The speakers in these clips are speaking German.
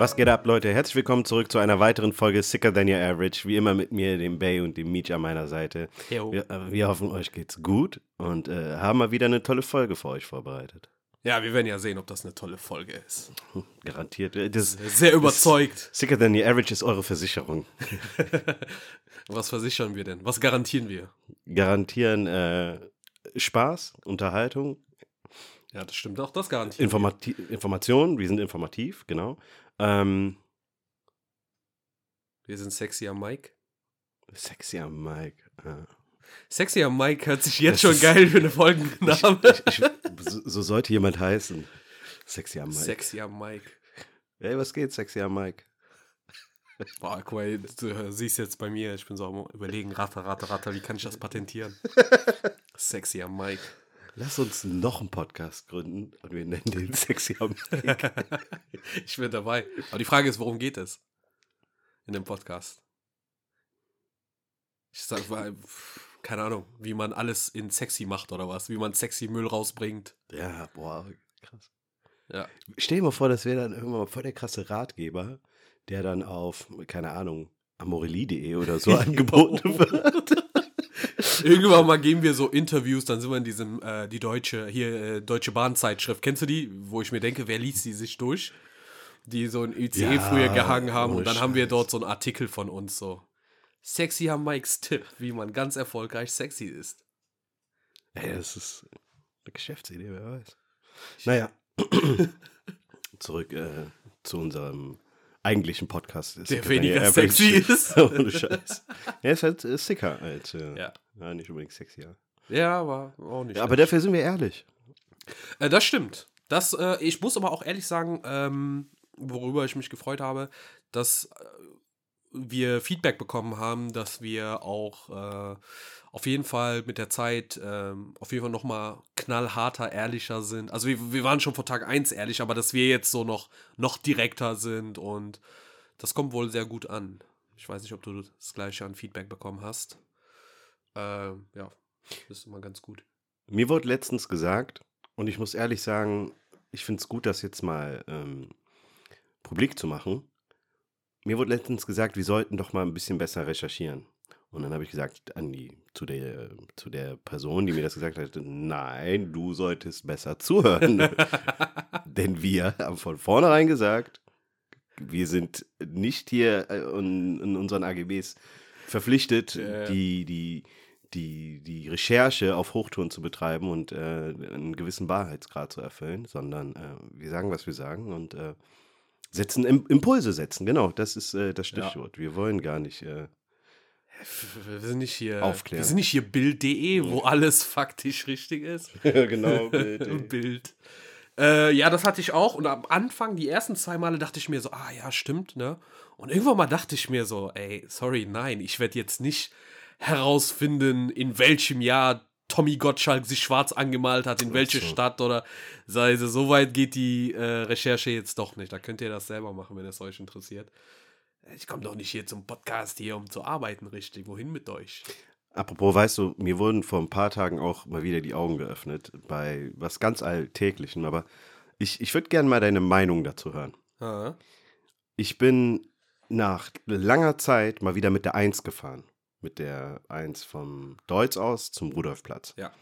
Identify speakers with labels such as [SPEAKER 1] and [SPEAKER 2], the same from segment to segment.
[SPEAKER 1] Was geht ab, Leute? Herzlich willkommen zurück zu einer weiteren Folge Sicker Than Your Average. Wie immer mit mir, dem Bay und dem Meech an meiner Seite. Wir, äh, wir hoffen, euch geht's gut und äh, haben mal wieder eine tolle Folge für euch vorbereitet.
[SPEAKER 2] Ja, wir werden ja sehen, ob das eine tolle Folge ist.
[SPEAKER 1] Garantiert. Äh, Das,
[SPEAKER 2] Sehr überzeugt.
[SPEAKER 1] Sicker Than Your Average ist eure Versicherung.
[SPEAKER 2] Was versichern wir denn? Was garantieren wir?
[SPEAKER 1] Garantieren äh, Spaß, Unterhaltung,
[SPEAKER 2] Ja, das stimmt auch. Das garantieren
[SPEAKER 1] Informati Informationen. Wir sind informativ, genau. Ähm,
[SPEAKER 2] wir. Sind sexy am Mike.
[SPEAKER 1] sexy am Mike. Äh.
[SPEAKER 2] Sexy am Mike hört sich jetzt
[SPEAKER 1] Das
[SPEAKER 2] schon geil für eine Folgenname.
[SPEAKER 1] Ich, so, so sollte jemand heißen. Sexy am Mike.
[SPEAKER 2] Sexy am Mike.
[SPEAKER 1] Hey, was geht, sexy am Mike?
[SPEAKER 2] Boah, guck mal, du siehst jetzt bei mir, ich bin so am überlegen, ratter, ratter, ratter, wie kann ich das patentieren? Sexy am Mike.
[SPEAKER 1] Lass uns noch einen Podcast gründen und wir nennen den Sexy am Mike.
[SPEAKER 2] ich bin dabei. Aber die Frage ist, worum geht es in dem Podcast? Ich sag mal, keine Ahnung, wie man alles in sexy macht oder was, wie man sexy Müll rausbringt.
[SPEAKER 1] ja, boah, krass.
[SPEAKER 2] Ja.
[SPEAKER 1] Stell dir mal vor, das wäre dann irgendwann mal voll der krasse Ratgeber, der dann auf, keine Ahnung, amorelie.de oder so angeboten wird.
[SPEAKER 2] Irgendwann mal geben wir so Interviews, dann sind wir in diesem, äh, die deutsche, hier, äh, Deutsche Bahnzeitschrift. Kennst du die? Wo ich mir denke, wer liest die sich durch? Die so in ICE
[SPEAKER 1] Ja,
[SPEAKER 2] früher gehangen haben und dann haben wir
[SPEAKER 1] Scheiß.
[SPEAKER 2] dort so einen Artikel von uns so. Sexy am Mikes Tipp, wie man ganz erfolgreich sexy ist.
[SPEAKER 1] Ey, das ist eine Geschäftsidee, wer weiß. Naja, zurück äh, zu unserem eigentlichen Podcast.
[SPEAKER 2] Der weniger sexy ist.
[SPEAKER 1] Ohne Scheiß. Er ist halt äh, sicker als, äh,
[SPEAKER 2] Ja.
[SPEAKER 1] Ja, nicht unbedingt sexier.
[SPEAKER 2] Ja, aber auch nicht.
[SPEAKER 1] Ja, aber dafür sind wir ehrlich.
[SPEAKER 2] Äh, das stimmt. Das, äh, ich muss aber auch ehrlich sagen, ähm, worüber ich mich gefreut habe, dass äh, wir Feedback bekommen haben, dass wir auch äh, auf jeden Fall mit der Zeit ähm, auf jeden Fall nochmal knallharter, ehrlicher sind. Also wir, wir waren schon vor Tag 1 ehrlich, aber dass wir jetzt so noch, noch direkter sind und das kommt wohl sehr gut an. Ich weiß nicht, ob du das gleiche an Feedback bekommen hast. Ähm, ja, das ist immer ganz gut.
[SPEAKER 1] Mir wurde letztens gesagt, und ich muss ehrlich sagen, ich finde es gut, das jetzt mal ähm, publik zu machen. Mir wurde letztens gesagt, wir sollten doch mal ein bisschen besser recherchieren. Und dann habe ich gesagt an die, zu, der, zu der Person, die mir das gesagt hat, nein, du solltest besser zuhören. Denn wir haben von vornherein gesagt, wir sind nicht hier äh, in, in unseren AGBs verpflichtet,
[SPEAKER 2] Ja.
[SPEAKER 1] die, die, die, die Recherche auf Hochtouren zu betreiben und äh, einen gewissen Wahrheitsgrad zu erfüllen, sondern äh, wir sagen, was wir sagen und äh, setzen Im Impulse setzen. Genau, das ist äh, das Stichwort. Wir wollen gar nicht. Äh,
[SPEAKER 2] Wir sind nicht hier.
[SPEAKER 1] Aufklären.
[SPEAKER 2] Wir sind nicht hier Bild.de, wo alles faktisch richtig ist.
[SPEAKER 1] genau,
[SPEAKER 2] Bild. Äh, ja, das hatte ich auch. Und am Anfang, die ersten zwei Male, dachte ich mir so, ah ja, stimmt, ne? Und irgendwann mal dachte ich mir so, ey, sorry, nein, ich werde jetzt nicht herausfinden, in welchem Jahr Tommy Gottschalk sich schwarz angemalt hat, in welche
[SPEAKER 1] so.
[SPEAKER 2] Stadt oder sei es, so weit geht die äh, Recherche jetzt doch nicht. Da könnt ihr das selber machen, wenn es euch interessiert. Ich komme doch nicht hier zum Podcast hier, um zu arbeiten, richtig. Wohin mit euch?
[SPEAKER 1] Apropos, weißt du, mir wurden vor ein paar Tagen auch mal wieder die Augen geöffnet bei was ganz Alltäglichem, aber ich, ich würde gerne mal deine Meinung dazu hören.
[SPEAKER 2] Ah,
[SPEAKER 1] Ich bin nach langer Zeit mal wieder mit der 1 gefahren. Mit der 1 vom Deutz aus zum Rudolfplatz.
[SPEAKER 2] Ja.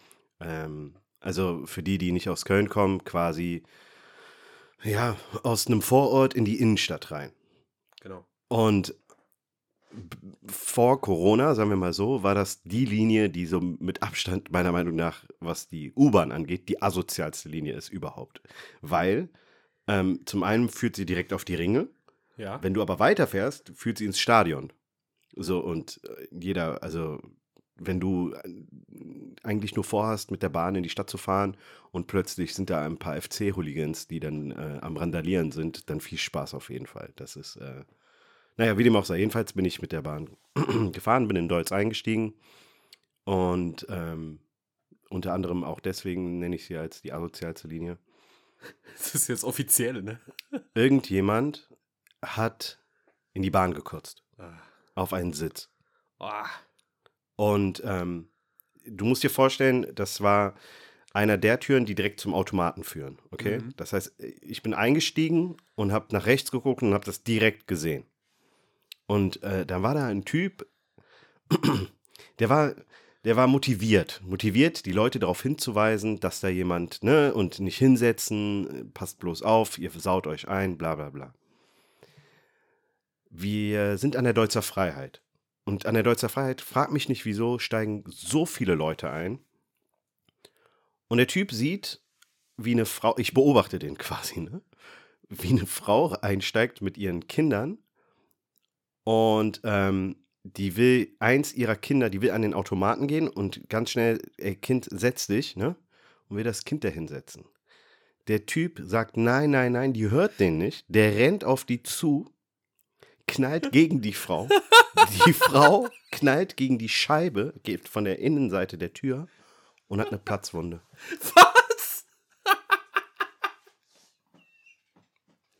[SPEAKER 1] Ähm, also für die, die nicht aus Köln kommen, quasi ja, aus einem Vorort in die Innenstadt rein.
[SPEAKER 2] genau.
[SPEAKER 1] Und vor Corona, sagen wir mal so, war das die Linie, die so mit Abstand meiner Meinung nach, was die U-Bahn angeht, die asozialste Linie ist überhaupt. Weil ähm, zum einen führt sie direkt auf die Ringe,
[SPEAKER 2] Ja.
[SPEAKER 1] wenn du aber weiterfährst, führt sie ins Stadion. So und äh, jeder, also wenn du äh, eigentlich nur vorhast, mit der Bahn in die Stadt zu fahren und plötzlich sind da ein paar FC-Hooligans, die dann äh, am Randalieren sind, dann viel Spaß auf jeden Fall. Das ist, äh, naja, wie dem auch sei. Jedenfalls bin ich mit der Bahn gefahren, bin in Deutz eingestiegen und ähm, unter anderem auch deswegen nenne ich sie als die asozialste Linie.
[SPEAKER 2] Das ist jetzt offiziell, ne?
[SPEAKER 1] Irgendjemand hat in die Bahn gekotzt,
[SPEAKER 2] Ah.
[SPEAKER 1] Auf einen Sitz. Und ähm, du musst dir vorstellen, das war einer der Türen, die direkt zum Automaten führen. Okay?
[SPEAKER 2] Mhm.
[SPEAKER 1] Das heißt, ich bin eingestiegen und habe nach rechts geguckt und habe das direkt gesehen. Und äh, dann war da ein Typ, der war, der war motiviert. Motiviert, die Leute darauf hinzuweisen, dass da jemand, ne, und nicht hinsetzen, passt bloß auf, ihr saut euch ein, bla bla bla. Wir sind an der Deutzer Freiheit. Und an der Deutzer Freiheit, frag mich nicht, wieso steigen so viele Leute ein. Und der Typ sieht, wie eine Frau, ich beobachte den quasi, ne? Wie eine Frau einsteigt mit ihren Kindern und ähm, die will eins ihrer Kinder, die will an den Automaten gehen und ganz schnell, ey Kind, setz dich, ne? Und will das Kind da hinsetzen. Der Typ sagt, nein, nein, nein, die hört den nicht. Der rennt auf die zu, knallt gegen die Frau. Die Frau knallt gegen die Scheibe, geht von der Innenseite der Tür und hat eine Platzwunde.
[SPEAKER 2] Was?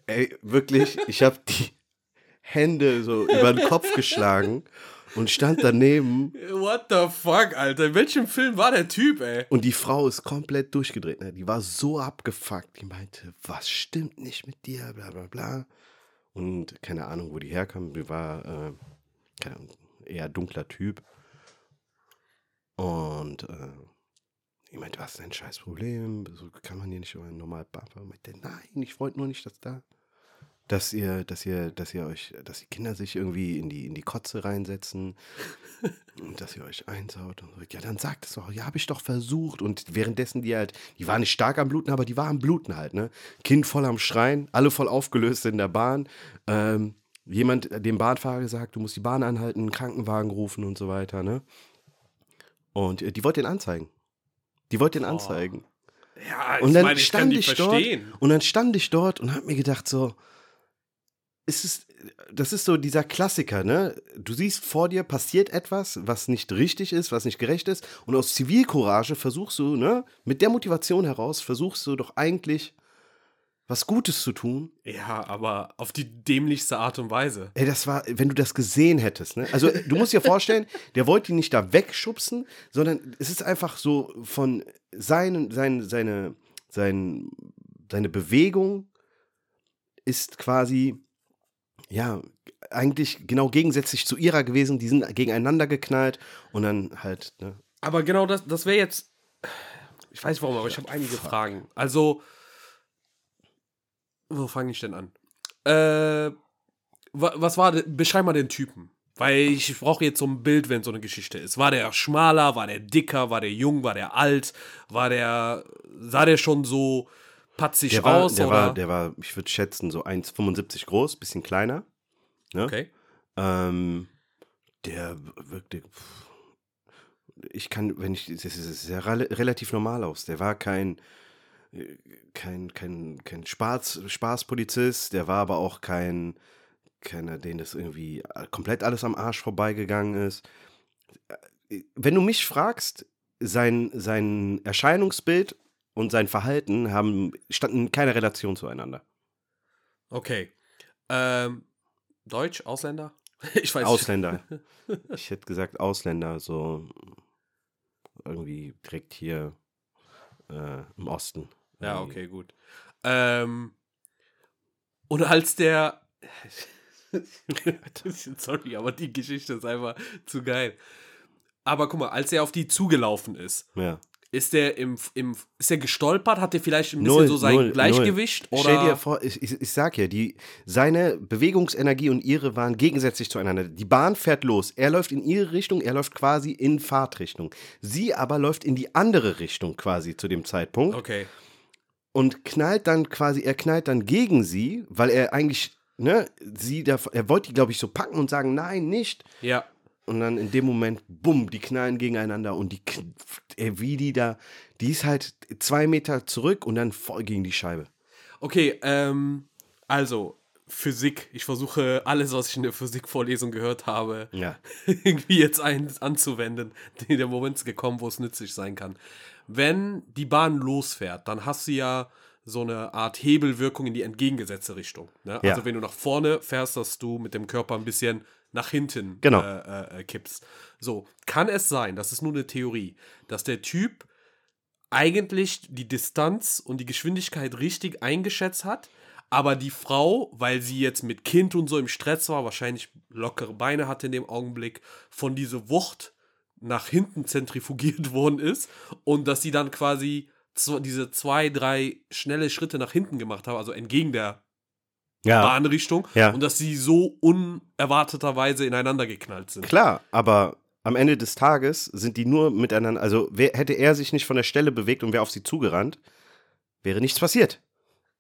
[SPEAKER 1] Ey, wirklich, ich habe die Hände so über den Kopf geschlagen und stand daneben
[SPEAKER 2] What the fuck, Alter? In welchem Film war der Typ, ey?
[SPEAKER 1] und die Frau ist komplett durchgedreht. Ne? Die war so abgefuckt. Die meinte, was stimmt nicht mit dir, bla bla bla. Und keine Ahnung, wo die herkam. Die war äh, Ahnung, eher dunkler Typ. Und äh, ich meinte, was ist dein scheiß Problem? So kann man hier nicht normalen Papa. Ich meinte, nein, ich wollte nur nicht, dass da, dass ihr, dass ihr, dass ihr euch, dass die Kinder sich irgendwie in die, in die Kotze reinsetzen und dass ihr euch einsaut und so. Ja, dann sagt es doch, ja, habe ich doch versucht. Und währenddessen die halt, die war nicht stark am Bluten, aber die war am Bluten halt, ne? Kind voll am Schreien, alle voll aufgelöst in der Bahn. Ähm, jemand, äh, dem Bahnfahrer gesagt, du musst die Bahn anhalten, einen Krankenwagen rufen und so weiter, ne? Und äh, die wollte den anzeigen. Die wollte den
[SPEAKER 2] Oh.
[SPEAKER 1] anzeigen.
[SPEAKER 2] Ja,
[SPEAKER 1] Und
[SPEAKER 2] ich
[SPEAKER 1] dann
[SPEAKER 2] meine, ich
[SPEAKER 1] stand ich
[SPEAKER 2] verstehen.
[SPEAKER 1] dort und dann stand ich dort und habe mir gedacht so, es ist, das ist so dieser Klassiker, ne? Du siehst vor dir passiert etwas, was nicht richtig ist, was nicht gerecht ist und aus Zivilcourage versuchst du, ne? Mit der Motivation heraus versuchst du doch eigentlich was Gutes zu tun.
[SPEAKER 2] Ja, aber auf die dämlichste Art und Weise.
[SPEAKER 1] Ey, das war, wenn du das gesehen hättest, ne? Also, du musst dir vorstellen, der wollte ihn nicht da wegschubsen, sondern es ist einfach so von seinen, sein, seine, sein, seine Bewegung ist quasi, ja, eigentlich genau gegensätzlich zu ihrer gewesen. Die sind gegeneinander geknallt und dann halt, ne?
[SPEAKER 2] Aber genau das, das wäre jetzt. Ich weiß warum, aber ich habe einige Fragen. Also, wo fange ich denn an? Äh, wa- was war, beschreib mal den Typen. Weil ich brauche jetzt so ein Bild, wenn so eine Geschichte ist. War der schmaler, war der dicker, war der jung, war der alt, war der, sah der schon so patzig
[SPEAKER 1] Der war,
[SPEAKER 2] aus?
[SPEAKER 1] der
[SPEAKER 2] oder?
[SPEAKER 1] war, der war, ich würde schätzen, so 1,75 groß, bisschen kleiner. Ne?
[SPEAKER 2] okay.
[SPEAKER 1] Ähm, der wirkte. Ich kann, wenn ich, das ist rel- relativ normal aus. Der war kein, äh, kein, kein, kein Spaß, Spaßpolizist, der war aber auch kein, keiner, den das irgendwie komplett alles am Arsch vorbeigegangen ist. Äh, Wenn du mich fragst, sein, sein Erscheinungsbild und sein Verhalten haben, standen in keiner Relation zueinander.
[SPEAKER 2] Okay. Ähm, Deutsch, Ausländer? Ich weiß
[SPEAKER 1] Ausländer. Ich hätte gesagt Ausländer, so irgendwie direkt hier äh, im Osten.
[SPEAKER 2] Ja, okay, gut. Ähm, und als der. Sorry, aber die Geschichte ist einfach zu geil. Aber guck mal, als er auf die zugelaufen ist,
[SPEAKER 1] Ja.
[SPEAKER 2] Ist der im, im ist der gestolpert? Hat er vielleicht ein bisschen
[SPEAKER 1] Null,
[SPEAKER 2] so sein
[SPEAKER 1] null,
[SPEAKER 2] Gleichgewicht?
[SPEAKER 1] null.
[SPEAKER 2] Oder?
[SPEAKER 1] Stell dir vor, ich, ich, ich sag ja, die, seine Bewegungsenergie und ihre waren gegensätzlich zueinander. Die Bahn fährt los. Er läuft in ihre Richtung, er läuft quasi in Fahrtrichtung. Sie aber läuft in die andere Richtung quasi zu dem Zeitpunkt.
[SPEAKER 2] okay.
[SPEAKER 1] und knallt dann quasi, er knallt dann gegen sie, weil er eigentlich, ne, sie, da, er wollte die, glaube ich, so packen und sagen, nein, nicht.
[SPEAKER 2] Ja.
[SPEAKER 1] Und dann in dem Moment, bumm, die knallen gegeneinander und die, ey, wie die da, die ist halt zwei Meter zurück und dann voll gegen die Scheibe.
[SPEAKER 2] Okay, ähm, also, Physik. Ich versuche alles, was ich in der Physikvorlesung gehört habe,
[SPEAKER 1] Ja.
[SPEAKER 2] irgendwie jetzt ein, anzuwenden. Der Moment ist gekommen, wo es nützlich sein kann. Wenn die Bahn losfährt, dann hast du ja so eine Art Hebelwirkung in die entgegengesetzte Richtung. Ne?
[SPEAKER 1] Ja.
[SPEAKER 2] Also wenn du nach vorne fährst, dass du mit dem Körper ein bisschen nach hinten
[SPEAKER 1] Genau.
[SPEAKER 2] äh, äh, äh, kippst. So, kann es sein, das ist nur eine Theorie, dass der Typ eigentlich die Distanz und die Geschwindigkeit richtig eingeschätzt hat, aber die Frau, weil sie jetzt mit Kind und so im Stress war, wahrscheinlich lockere Beine hatte in dem Augenblick, von dieser Wucht nach hinten zentrifugiert worden ist und dass sie dann quasi diese zwei, drei schnelle Schritte nach hinten gemacht hat, also entgegen der
[SPEAKER 1] Ja,
[SPEAKER 2] Bahnrichtung
[SPEAKER 1] Ja.
[SPEAKER 2] und dass sie so unerwarteterweise ineinander geknallt sind.
[SPEAKER 1] klar, aber am Ende des Tages sind die nur miteinander, also wer, hätte er sich nicht von der Stelle bewegt und wäre auf sie zugerannt, wäre nichts passiert.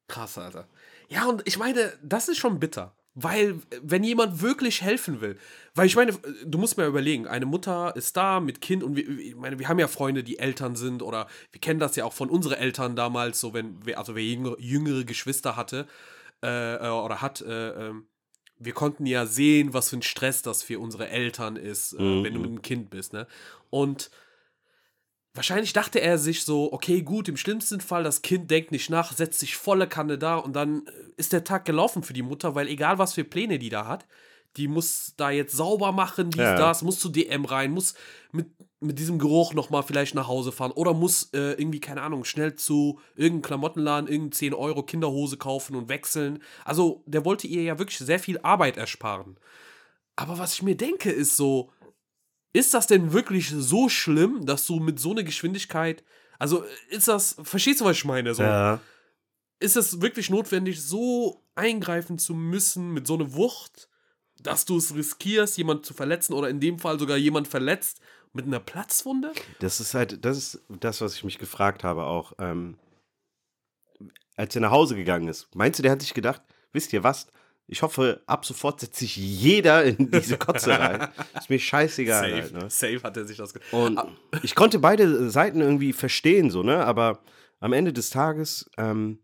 [SPEAKER 2] Krass, Alter. Ja, und ich meine, das ist schon bitter. Weil, wenn jemand wirklich helfen will, weil ich meine, du musst mir überlegen, eine Mutter ist da mit Kind und wir, ich meine, wir haben ja Freunde, die Eltern sind oder wir kennen das ja auch von unseren Eltern damals, so wenn, wer- also wer jüngere, jüngere Geschwister hatte äh, äh, oder hat, äh, ähm, wir konnten ja sehen, was für ein Stress das für unsere Eltern ist, äh,
[SPEAKER 1] Mhm.
[SPEAKER 2] wenn du mit einem Kind bist, ne? Und Wahrscheinlich dachte er sich so, okay, gut, im schlimmsten Fall, das Kind denkt nicht nach, setzt sich volle Kanne da und dann äh, ist der Tag gelaufen für die Mutter, weil egal was für Pläne die da hat, die muss da jetzt sauber machen, dies,
[SPEAKER 1] Ja.
[SPEAKER 2] das, muss zu DM rein, muss mit, mit diesem Geruch nochmal vielleicht nach Hause fahren oder muss äh, irgendwie, keine Ahnung, schnell zu irgendeinem Klamottenladen irgendein 10 Euro Kinderhose kaufen und wechseln. Also, der wollte ihr ja wirklich sehr viel Arbeit ersparen. Aber was ich mir denke, ist so, ist das denn wirklich so schlimm, dass du mit so einer Geschwindigkeit, also ist das, verstehst du, was ich meine? So,
[SPEAKER 1] Ja.
[SPEAKER 2] Ist es wirklich notwendig, so eingreifen zu müssen mit so einer Wucht, dass du es riskierst, jemanden zu verletzen oder in dem Fall sogar jemand verletzt mit einer Platzwunde?
[SPEAKER 1] Das ist halt, das ist das, was ich mich gefragt habe auch. Ähm, als er nach Hause gegangen ist, meinst du, der hat sich gedacht, wisst ihr was? Ich hoffe, ab sofort setzt sich jeder in diese Kotze rein. Ist mir scheißegal.
[SPEAKER 2] safe,
[SPEAKER 1] Halt, ne?
[SPEAKER 2] safe hat er sich das ge
[SPEAKER 1] Und
[SPEAKER 2] Ah.
[SPEAKER 1] ich konnte beide Seiten irgendwie verstehen, so, ne? Aber am Ende des Tages, ähm,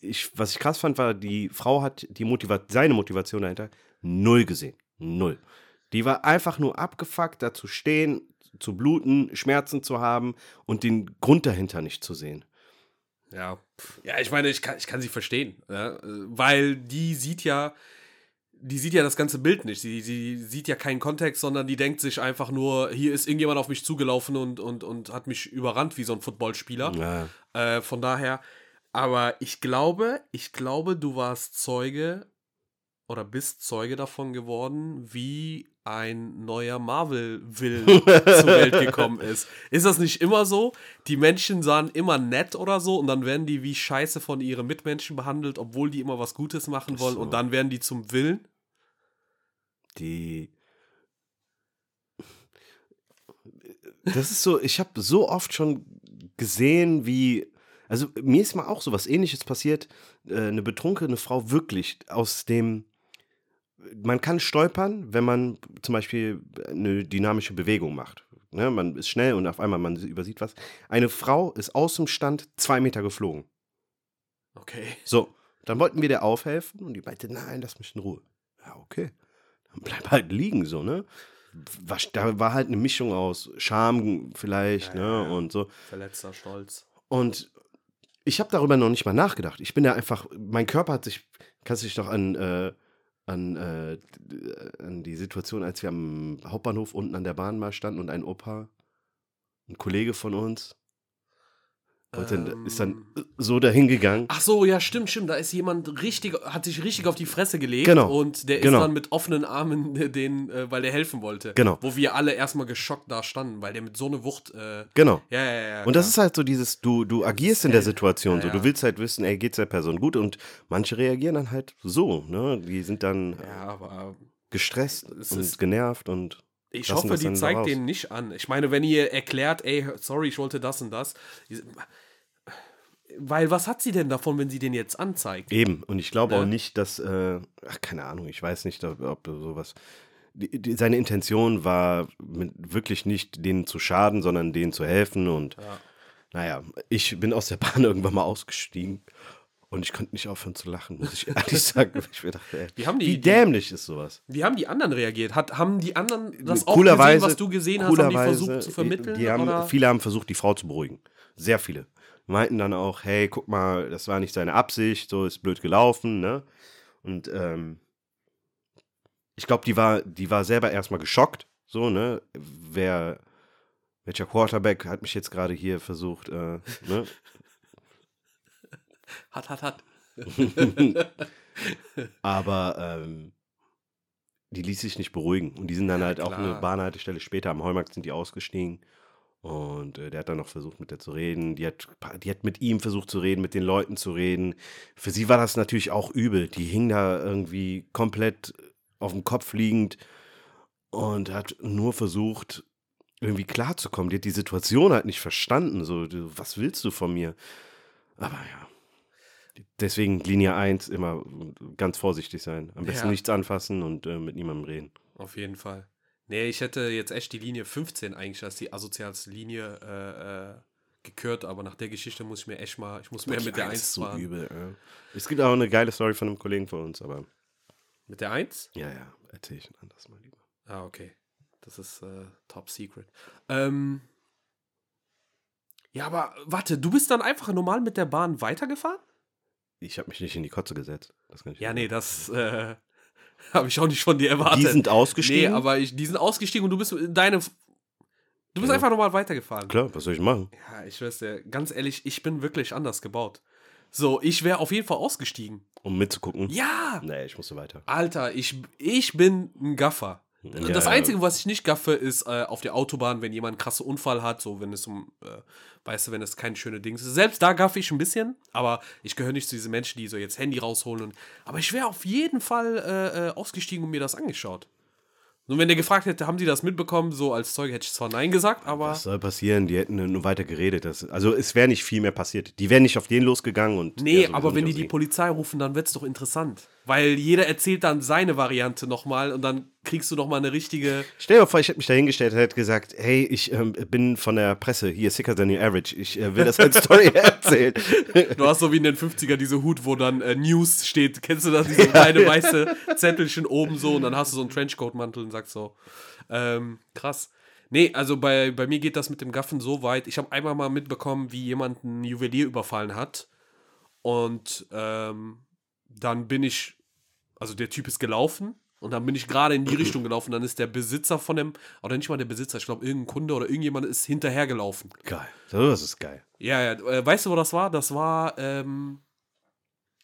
[SPEAKER 1] ich, was ich krass fand, war, die Frau hat die Motiva seine Motivation dahinter null gesehen. Null. Die war einfach nur abgefuckt, da zu stehen, zu bluten, Schmerzen zu haben und den Grund dahinter nicht zu sehen.
[SPEAKER 2] Ja. Ja, ich meine, ich kann, ich kann sie verstehen. Ja, äh, weil die sieht ja, die sieht ja das ganze Bild nicht. Sie, sie sieht ja keinen Kontext, sondern die denkt sich einfach nur, hier ist irgendjemand auf mich zugelaufen und, und, und hat mich überrannt wie so ein Footballspieler.
[SPEAKER 1] Ja.
[SPEAKER 2] Äh, von daher, aber ich glaube, ich glaube, du warst Zeuge oder bist Zeuge davon geworden, wie ein neuer Marvel-Villain zur Welt gekommen ist. Ist das nicht immer so? Die Menschen sahen immer nett oder so und dann werden die wie Scheiße von ihren Mitmenschen behandelt, obwohl die immer was Gutes machen wollen
[SPEAKER 1] so.
[SPEAKER 2] und dann werden die zum Willen.
[SPEAKER 1] Die. Das ist so, ich habe so oft schon gesehen, wie. Also, mir ist mal auch so was ähnliches passiert. Äh, eine betrunkene Frau wirklich aus dem. Man kann stolpern, wenn man zum Beispiel eine dynamische Bewegung macht. Ne, man ist schnell und auf einmal man übersieht was. Eine Frau ist aus dem Stand zwei Meter geflogen.
[SPEAKER 2] Okay.
[SPEAKER 1] So, dann wollten wir der aufhelfen und die meinte, nein, lass mich in Ruhe. Ja, okay. Dann bleib halt liegen, so, ne? War, da war halt eine Mischung aus Scham vielleicht,
[SPEAKER 2] Ja,
[SPEAKER 1] ne?
[SPEAKER 2] ja, ja.
[SPEAKER 1] Und so.
[SPEAKER 2] Verletzter Stolz.
[SPEAKER 1] Und ich habe darüber noch nicht mal nachgedacht. Ich bin da einfach, mein Körper hat sich, kannst du dich doch an, äh, an, äh, an die Situation, als wir am Hauptbahnhof unten an der Bahn mal standen und ein Opa, ein Kollege von uns, wollte,
[SPEAKER 2] Ähm.
[SPEAKER 1] ist dann so dahin gegangen.
[SPEAKER 2] Ach so, ja, stimmt, stimmt. Da ist jemand richtig, hat sich richtig auf die Fresse gelegt.
[SPEAKER 1] Genau,
[SPEAKER 2] Und der
[SPEAKER 1] genau.
[SPEAKER 2] ist dann mit offenen Armen den, äh, weil der helfen wollte.
[SPEAKER 1] Genau.
[SPEAKER 2] Wo wir alle erstmal geschockt da standen, weil der mit so einer Wucht. Äh,
[SPEAKER 1] Genau.
[SPEAKER 2] ja, ja, ja.
[SPEAKER 1] Und das
[SPEAKER 2] klar.
[SPEAKER 1] ist halt so dieses, du, du agierst in der Situation so.
[SPEAKER 2] Ja,
[SPEAKER 1] Du
[SPEAKER 2] ja.
[SPEAKER 1] willst halt wissen, ey, geht's der Person gut? Und manche reagieren dann halt so, ne? Die sind dann
[SPEAKER 2] Ja, aber
[SPEAKER 1] gestresst
[SPEAKER 2] Es
[SPEAKER 1] und genervt und
[SPEAKER 2] ich hoffe,
[SPEAKER 1] das
[SPEAKER 2] die
[SPEAKER 1] dann so
[SPEAKER 2] zeigt
[SPEAKER 1] raus.
[SPEAKER 2] denen nicht an. Ich meine, wenn ihr erklärt, ey, sorry, ich wollte das und das. Weil was hat sie denn davon, wenn sie den jetzt anzeigt?
[SPEAKER 1] Eben. Und ich glaube
[SPEAKER 2] Ne?
[SPEAKER 1] auch nicht, dass, äh, ach, keine Ahnung, ich weiß nicht, ob, ob sowas. Die, die, seine Intention war wirklich nicht denen zu schaden, sondern denen zu helfen. Und
[SPEAKER 2] Ja.
[SPEAKER 1] naja, ich bin aus der Bahn irgendwann mal ausgestiegen. Und ich konnte nicht aufhören zu lachen, muss ich ehrlich sagen. Ich mir dachte, ey,
[SPEAKER 2] Wie die-
[SPEAKER 1] wie dämlich ist sowas?
[SPEAKER 2] Wie haben die anderen reagiert? Hat, haben die anderen das auch gesehen, was du gesehen hast? Haben die versucht zu vermitteln?
[SPEAKER 1] Die, haben? Viele haben versucht, die Frau zu beruhigen. Sehr viele. Meinten dann auch, hey, guck mal, das war nicht seine Absicht, so ist blöd gelaufen, ne? Und ähm, ich glaube, die war, die war selber erstmal geschockt, so, ne? Wer, welcher Quarterback hat mich jetzt gerade hier versucht, äh, ne?
[SPEAKER 2] Hat, hat, hat.
[SPEAKER 1] Aber ähm, die ließ sich nicht beruhigen. Und die sind dann
[SPEAKER 2] Ja,
[SPEAKER 1] halt auch eine
[SPEAKER 2] klar.
[SPEAKER 1] Bahnhaltestelle später am Heumarkt sind die ausgestiegen. Und äh, der hat dann noch versucht, mit der zu reden. Die hat, die hat mit ihm versucht zu reden, mit den Leuten zu reden. Für sie war das natürlich auch übel. Die hing da irgendwie komplett auf dem Kopf liegend und hat nur versucht, irgendwie klarzukommen. Die hat die Situation halt nicht verstanden. So, was willst du von mir? Aber ja. Deswegen Linie 1 immer ganz vorsichtig sein. Am besten
[SPEAKER 2] Ja.
[SPEAKER 1] nichts anfassen und äh, mit niemandem reden.
[SPEAKER 2] Auf jeden Fall. Nee, ich hätte jetzt echt die Linie 15 eigentlich als die asozialste Linie äh, äh, gekürt, aber nach der Geschichte muss ich mir echt mal, ich muss mehr mit der
[SPEAKER 1] Eins
[SPEAKER 2] 1
[SPEAKER 1] ist so
[SPEAKER 2] fahren.
[SPEAKER 1] übel. Ja. Es gibt auch eine geile Story von einem Kollegen von uns, aber
[SPEAKER 2] Mit der 1?
[SPEAKER 1] ja, ja, erzähl ich ein anderes Mal lieber.
[SPEAKER 2] Ah, okay. Das ist äh, top secret. Ähm, ja, aber warte, du bist dann einfach normal mit der Bahn weitergefahren?
[SPEAKER 1] Ich habe mich nicht in die Kotze gesetzt.
[SPEAKER 2] Ja, nee, das äh, habe ich auch nicht von dir erwartet.
[SPEAKER 1] Die sind ausgestiegen.
[SPEAKER 2] Nee, aber ich, die sind ausgestiegen und du bist in deine. Du bist
[SPEAKER 1] Ja.
[SPEAKER 2] einfach normal weitergefahren.
[SPEAKER 1] Klar, was soll ich machen?
[SPEAKER 2] Ja, ich weiß dir, ganz ehrlich, ich bin wirklich anders gebaut. So, ich wäre auf jeden Fall ausgestiegen.
[SPEAKER 1] Um mitzugucken?
[SPEAKER 2] Ja!
[SPEAKER 1] Nee, ich musste weiter.
[SPEAKER 2] Alter, ich, ich bin ein Gaffer.
[SPEAKER 1] Ja,
[SPEAKER 2] das. Einzige, was ich nicht gaffe, ist äh, auf der Autobahn, wenn jemand einen krassen Unfall hat, so wenn es um, äh, weißt du, wenn es kein schöne Ding ist. Selbst da gaffe ich ein bisschen, aber ich gehöre nicht zu diesen Menschen, die so jetzt Handy rausholen. Und, aber ich wäre auf jeden Fall äh, äh, ausgestiegen und mir das angeschaut. Nur wenn der gefragt hätte, haben sie das mitbekommen, so als Zeuge hätte ich zwar Nein gesagt, aber
[SPEAKER 1] Was soll passieren? Die hätten nur weiter geredet. Das, also es wäre nicht viel mehr passiert. Die wären nicht auf den losgegangen und.
[SPEAKER 2] Nee, aber wenn die die. Polizei rufen, dann wird's doch interessant. Weil jeder erzählt dann seine Variante nochmal und dann kriegst du nochmal eine richtige.
[SPEAKER 1] Stell dir mal vor, ich hätte mich da hingestellt und hätte gesagt, hey, ich ähm, bin von der Presse, hier Sicker Than Your Average. Ich äh, will das als Story erzählen.
[SPEAKER 2] Du hast so wie in den 50er diese Hut, wo dann äh, News steht. Kennst du das? Diese kleine weiße Zettelchen oben so und dann hast du so einen Trenchcoat-Mantel und sagst so. Ähm, krass. Nee, also bei, bei mir geht das mit dem Gaffen so weit. Ich habe einmal mal mitbekommen, wie jemand einen Juwelier überfallen hat. Und ähm, dann bin ich, also der Typ ist gelaufen und dann bin ich gerade in die Richtung gelaufen. Dann ist der Besitzer von dem, oder nicht mal der Besitzer, ich glaube irgendein Kunde oder irgendjemand ist hinterhergelaufen.
[SPEAKER 1] Geil. Das ist geil.
[SPEAKER 2] Ja, ja, äh, weißt du, wo das war? Das war ähm,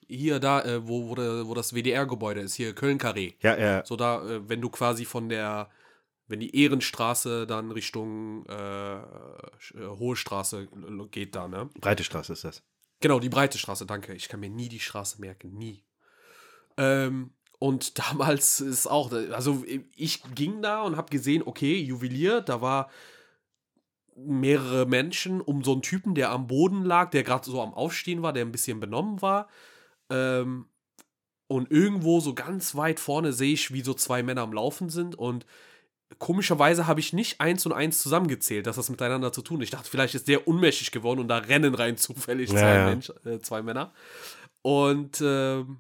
[SPEAKER 2] hier da, äh, wo, wo, wo das WDR-Gebäude ist, hier Köln-Carré.
[SPEAKER 1] Ja, ja.
[SPEAKER 2] So da, äh, wenn du quasi von der, wenn die Ehrenstraße dann Richtung äh, äh, Hohe Straße geht da, ne?
[SPEAKER 1] Breite Straße ist das.
[SPEAKER 2] Genau, die breite Straße, danke. Ich kann mir nie die Straße merken, nie. Ähm, und damals ist auch, also ich ging da und habe gesehen, okay, Juwelier, da war mehrere Menschen um so einen Typen, der am Boden lag, der gerade so am Aufstehen war, der ein bisschen benommen war. Ähm, und irgendwo so ganz weit vorne sehe ich, wie so zwei Männer am Laufen sind und komischerweise habe ich nicht eins und eins zusammengezählt, dass das miteinander zu tun hat. Ich dachte, vielleicht ist der unmächtig geworden und da rennen rein zufällig
[SPEAKER 1] Ja,
[SPEAKER 2] zwei,
[SPEAKER 1] ja.
[SPEAKER 2] Mensch, äh, zwei Männer. Und ähm,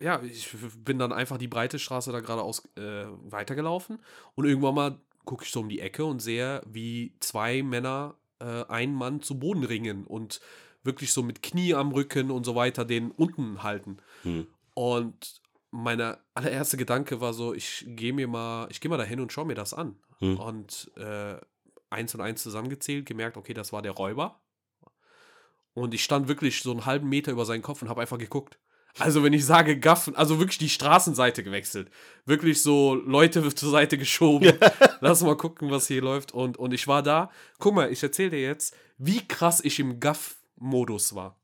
[SPEAKER 2] ja, ich bin dann einfach die breite Straße da geradeaus äh, weitergelaufen und irgendwann mal gucke ich so um die Ecke und sehe, wie zwei Männer äh, einen Mann zu Boden ringen und wirklich so mit Knie am Rücken und so weiter den unten halten.
[SPEAKER 1] Hm.
[SPEAKER 2] Und meine allererste Gedanke war so, ich gehe mir mal, ich gehe mal dahin und schaue mir das an.
[SPEAKER 1] Hm.
[SPEAKER 2] Und äh, eins und eins zusammengezählt, gemerkt, okay, das war der Räuber. Und ich stand wirklich so einen halben Meter über seinen Kopf und habe einfach geguckt. Also wenn ich sage Gaffen, also wirklich die Straßenseite gewechselt. Wirklich so Leute zur Seite geschoben. Lass mal gucken, was hier läuft. Und, und ich war da. Guck mal, ich erzähle dir jetzt, wie krass ich im Gaff-Modus war.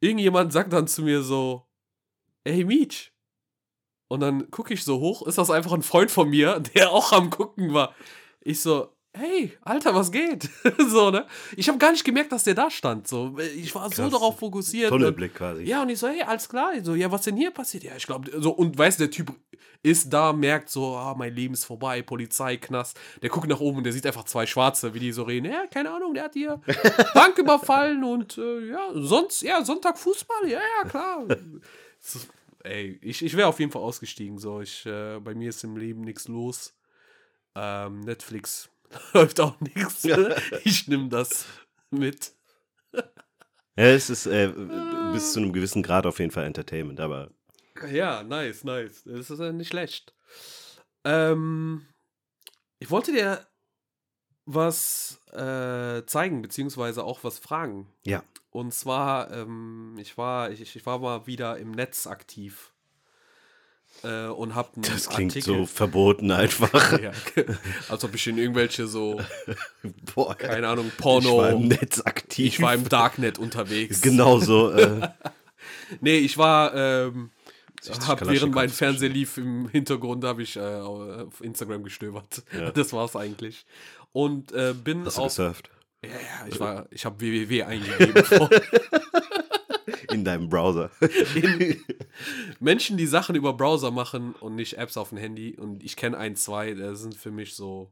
[SPEAKER 2] Irgendjemand sagt dann zu mir so, ey Mietsch. Und dann gucke ich so hoch, ist das einfach ein Freund von mir, der auch am Gucken war. Ich so, hey, Alter, was geht? so, ne? Ich habe gar nicht gemerkt, dass der da stand. So, ich war so
[SPEAKER 1] Krass.
[SPEAKER 2] darauf fokussiert.
[SPEAKER 1] Tunnelblick quasi.
[SPEAKER 2] ja, und ich so, hey, alles klar. Ich so, ja, was denn hier passiert? Ja, ich glaube, so, und weißt du, der Typ ist da, merkt so, ah, mein Leben ist vorbei, Polizei, Knast. Der guckt nach oben und der sieht einfach zwei Schwarze, wie die so reden. Ja, keine Ahnung, der hat hier Bank überfallen und äh, ja, sonst, ja, Sonntag Fußball, ja, ja, klar. So, ey, ich, ich wäre auf jeden Fall ausgestiegen. So, ich, äh, bei mir ist im Leben nichts los. Ähm, Netflix läuft auch nichts. Ich nehme das mit.
[SPEAKER 1] Ja, es ist äh, bis zu einem gewissen Grad auf jeden Fall Entertainment, aber
[SPEAKER 2] Ja, nice, nice. Das ist ja nicht schlecht. Ähm, ich wollte dir was äh, zeigen, beziehungsweise auch was fragen.
[SPEAKER 1] Ja.
[SPEAKER 2] Und zwar, ähm, ich, war, ich, ich war mal wieder im Netz aktiv. Äh, und hab einen
[SPEAKER 1] Das klingt
[SPEAKER 2] Artikel.
[SPEAKER 1] so verboten einfach.
[SPEAKER 2] Ja, als ob ich in irgendwelche so,
[SPEAKER 1] Boah,
[SPEAKER 2] keine Ahnung,
[SPEAKER 1] ich war
[SPEAKER 2] Porno.
[SPEAKER 1] im Netz aktiv.
[SPEAKER 2] Ich war im Darknet unterwegs.
[SPEAKER 1] Genau so. Äh,
[SPEAKER 2] Nee, ich war, ähm, hab während mein Fernseher lief im Hintergrund, habe ich äh, auf Instagram gestöbert.
[SPEAKER 1] Ja.
[SPEAKER 2] Das war's eigentlich. Und äh, bin
[SPEAKER 1] hast du
[SPEAKER 2] auf.
[SPEAKER 1] gesurft.
[SPEAKER 2] Ja, ja, ich war, ich habe www eingegeben.
[SPEAKER 1] In deinem Browser.
[SPEAKER 2] in Menschen, die Sachen über Browser machen und nicht Apps auf dem Handy. Und ich kenne ein, zwei, das sind für mich so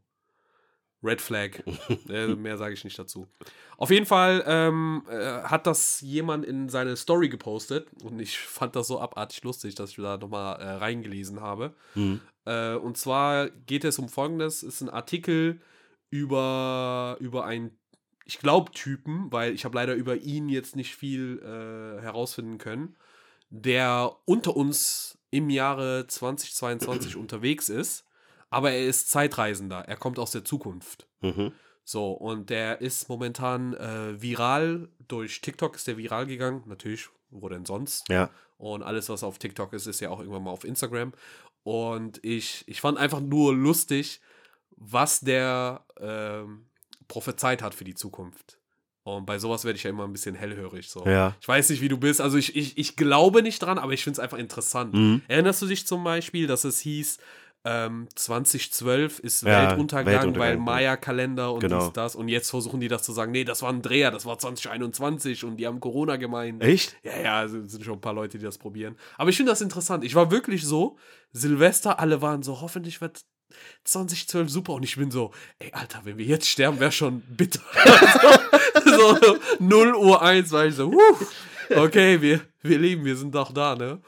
[SPEAKER 2] Red Flag. äh, mehr sage ich nicht dazu. Auf jeden Fall ähm, äh, hat das jemand in seine Story gepostet und ich fand das so abartig lustig, dass ich da nochmal äh, reingelesen habe.
[SPEAKER 1] Mhm.
[SPEAKER 2] Äh, und zwar geht es um folgendes: Es ist ein Artikel über, über einen, ich glaube, Typen, weil ich habe leider über ihn jetzt nicht viel äh, herausfinden können, der unter uns im Jahre 2022 unterwegs ist, aber er ist Zeitreisender. Er kommt aus der Zukunft.
[SPEAKER 1] Mhm.
[SPEAKER 2] So, und der ist momentan äh, viral. Durch TikTok ist der viral gegangen. Natürlich, wo denn sonst?
[SPEAKER 1] Ja.
[SPEAKER 2] Und alles, was auf TikTok ist, ist ja auch irgendwann mal auf Instagram. Und ich, ich fand einfach nur lustig, was der ähm, prophezeit hat für die Zukunft. Und bei sowas werde ich ja immer ein bisschen hellhörig. So.
[SPEAKER 1] Ja.
[SPEAKER 2] Ich weiß nicht, wie du bist. Also ich, ich, ich glaube nicht dran, aber ich finde es einfach interessant.
[SPEAKER 1] Mhm.
[SPEAKER 2] Erinnerst du dich zum Beispiel, dass es hieß, ähm, 2012 ist
[SPEAKER 1] Ja,
[SPEAKER 2] Weltuntergang,
[SPEAKER 1] Weltuntergang,
[SPEAKER 2] weil. Maya-Kalender und
[SPEAKER 1] Genau.
[SPEAKER 2] dies, das. Und jetzt versuchen die das zu sagen, nee, das war ein Dreher, das war 2021 und die haben Corona gemeint.
[SPEAKER 1] Echt?
[SPEAKER 2] Ja, ja, es sind schon ein paar Leute, die das probieren. Aber ich finde das interessant. Ich war wirklich so, Silvester, alle waren so, hoffentlich wird 2012 super. Und ich bin so, ey, Alter, wenn wir jetzt sterben, wäre schon bitter. so, so 0 Uhr 1 war ich so, huh, okay, wir, wir leben, wir sind doch da, ne?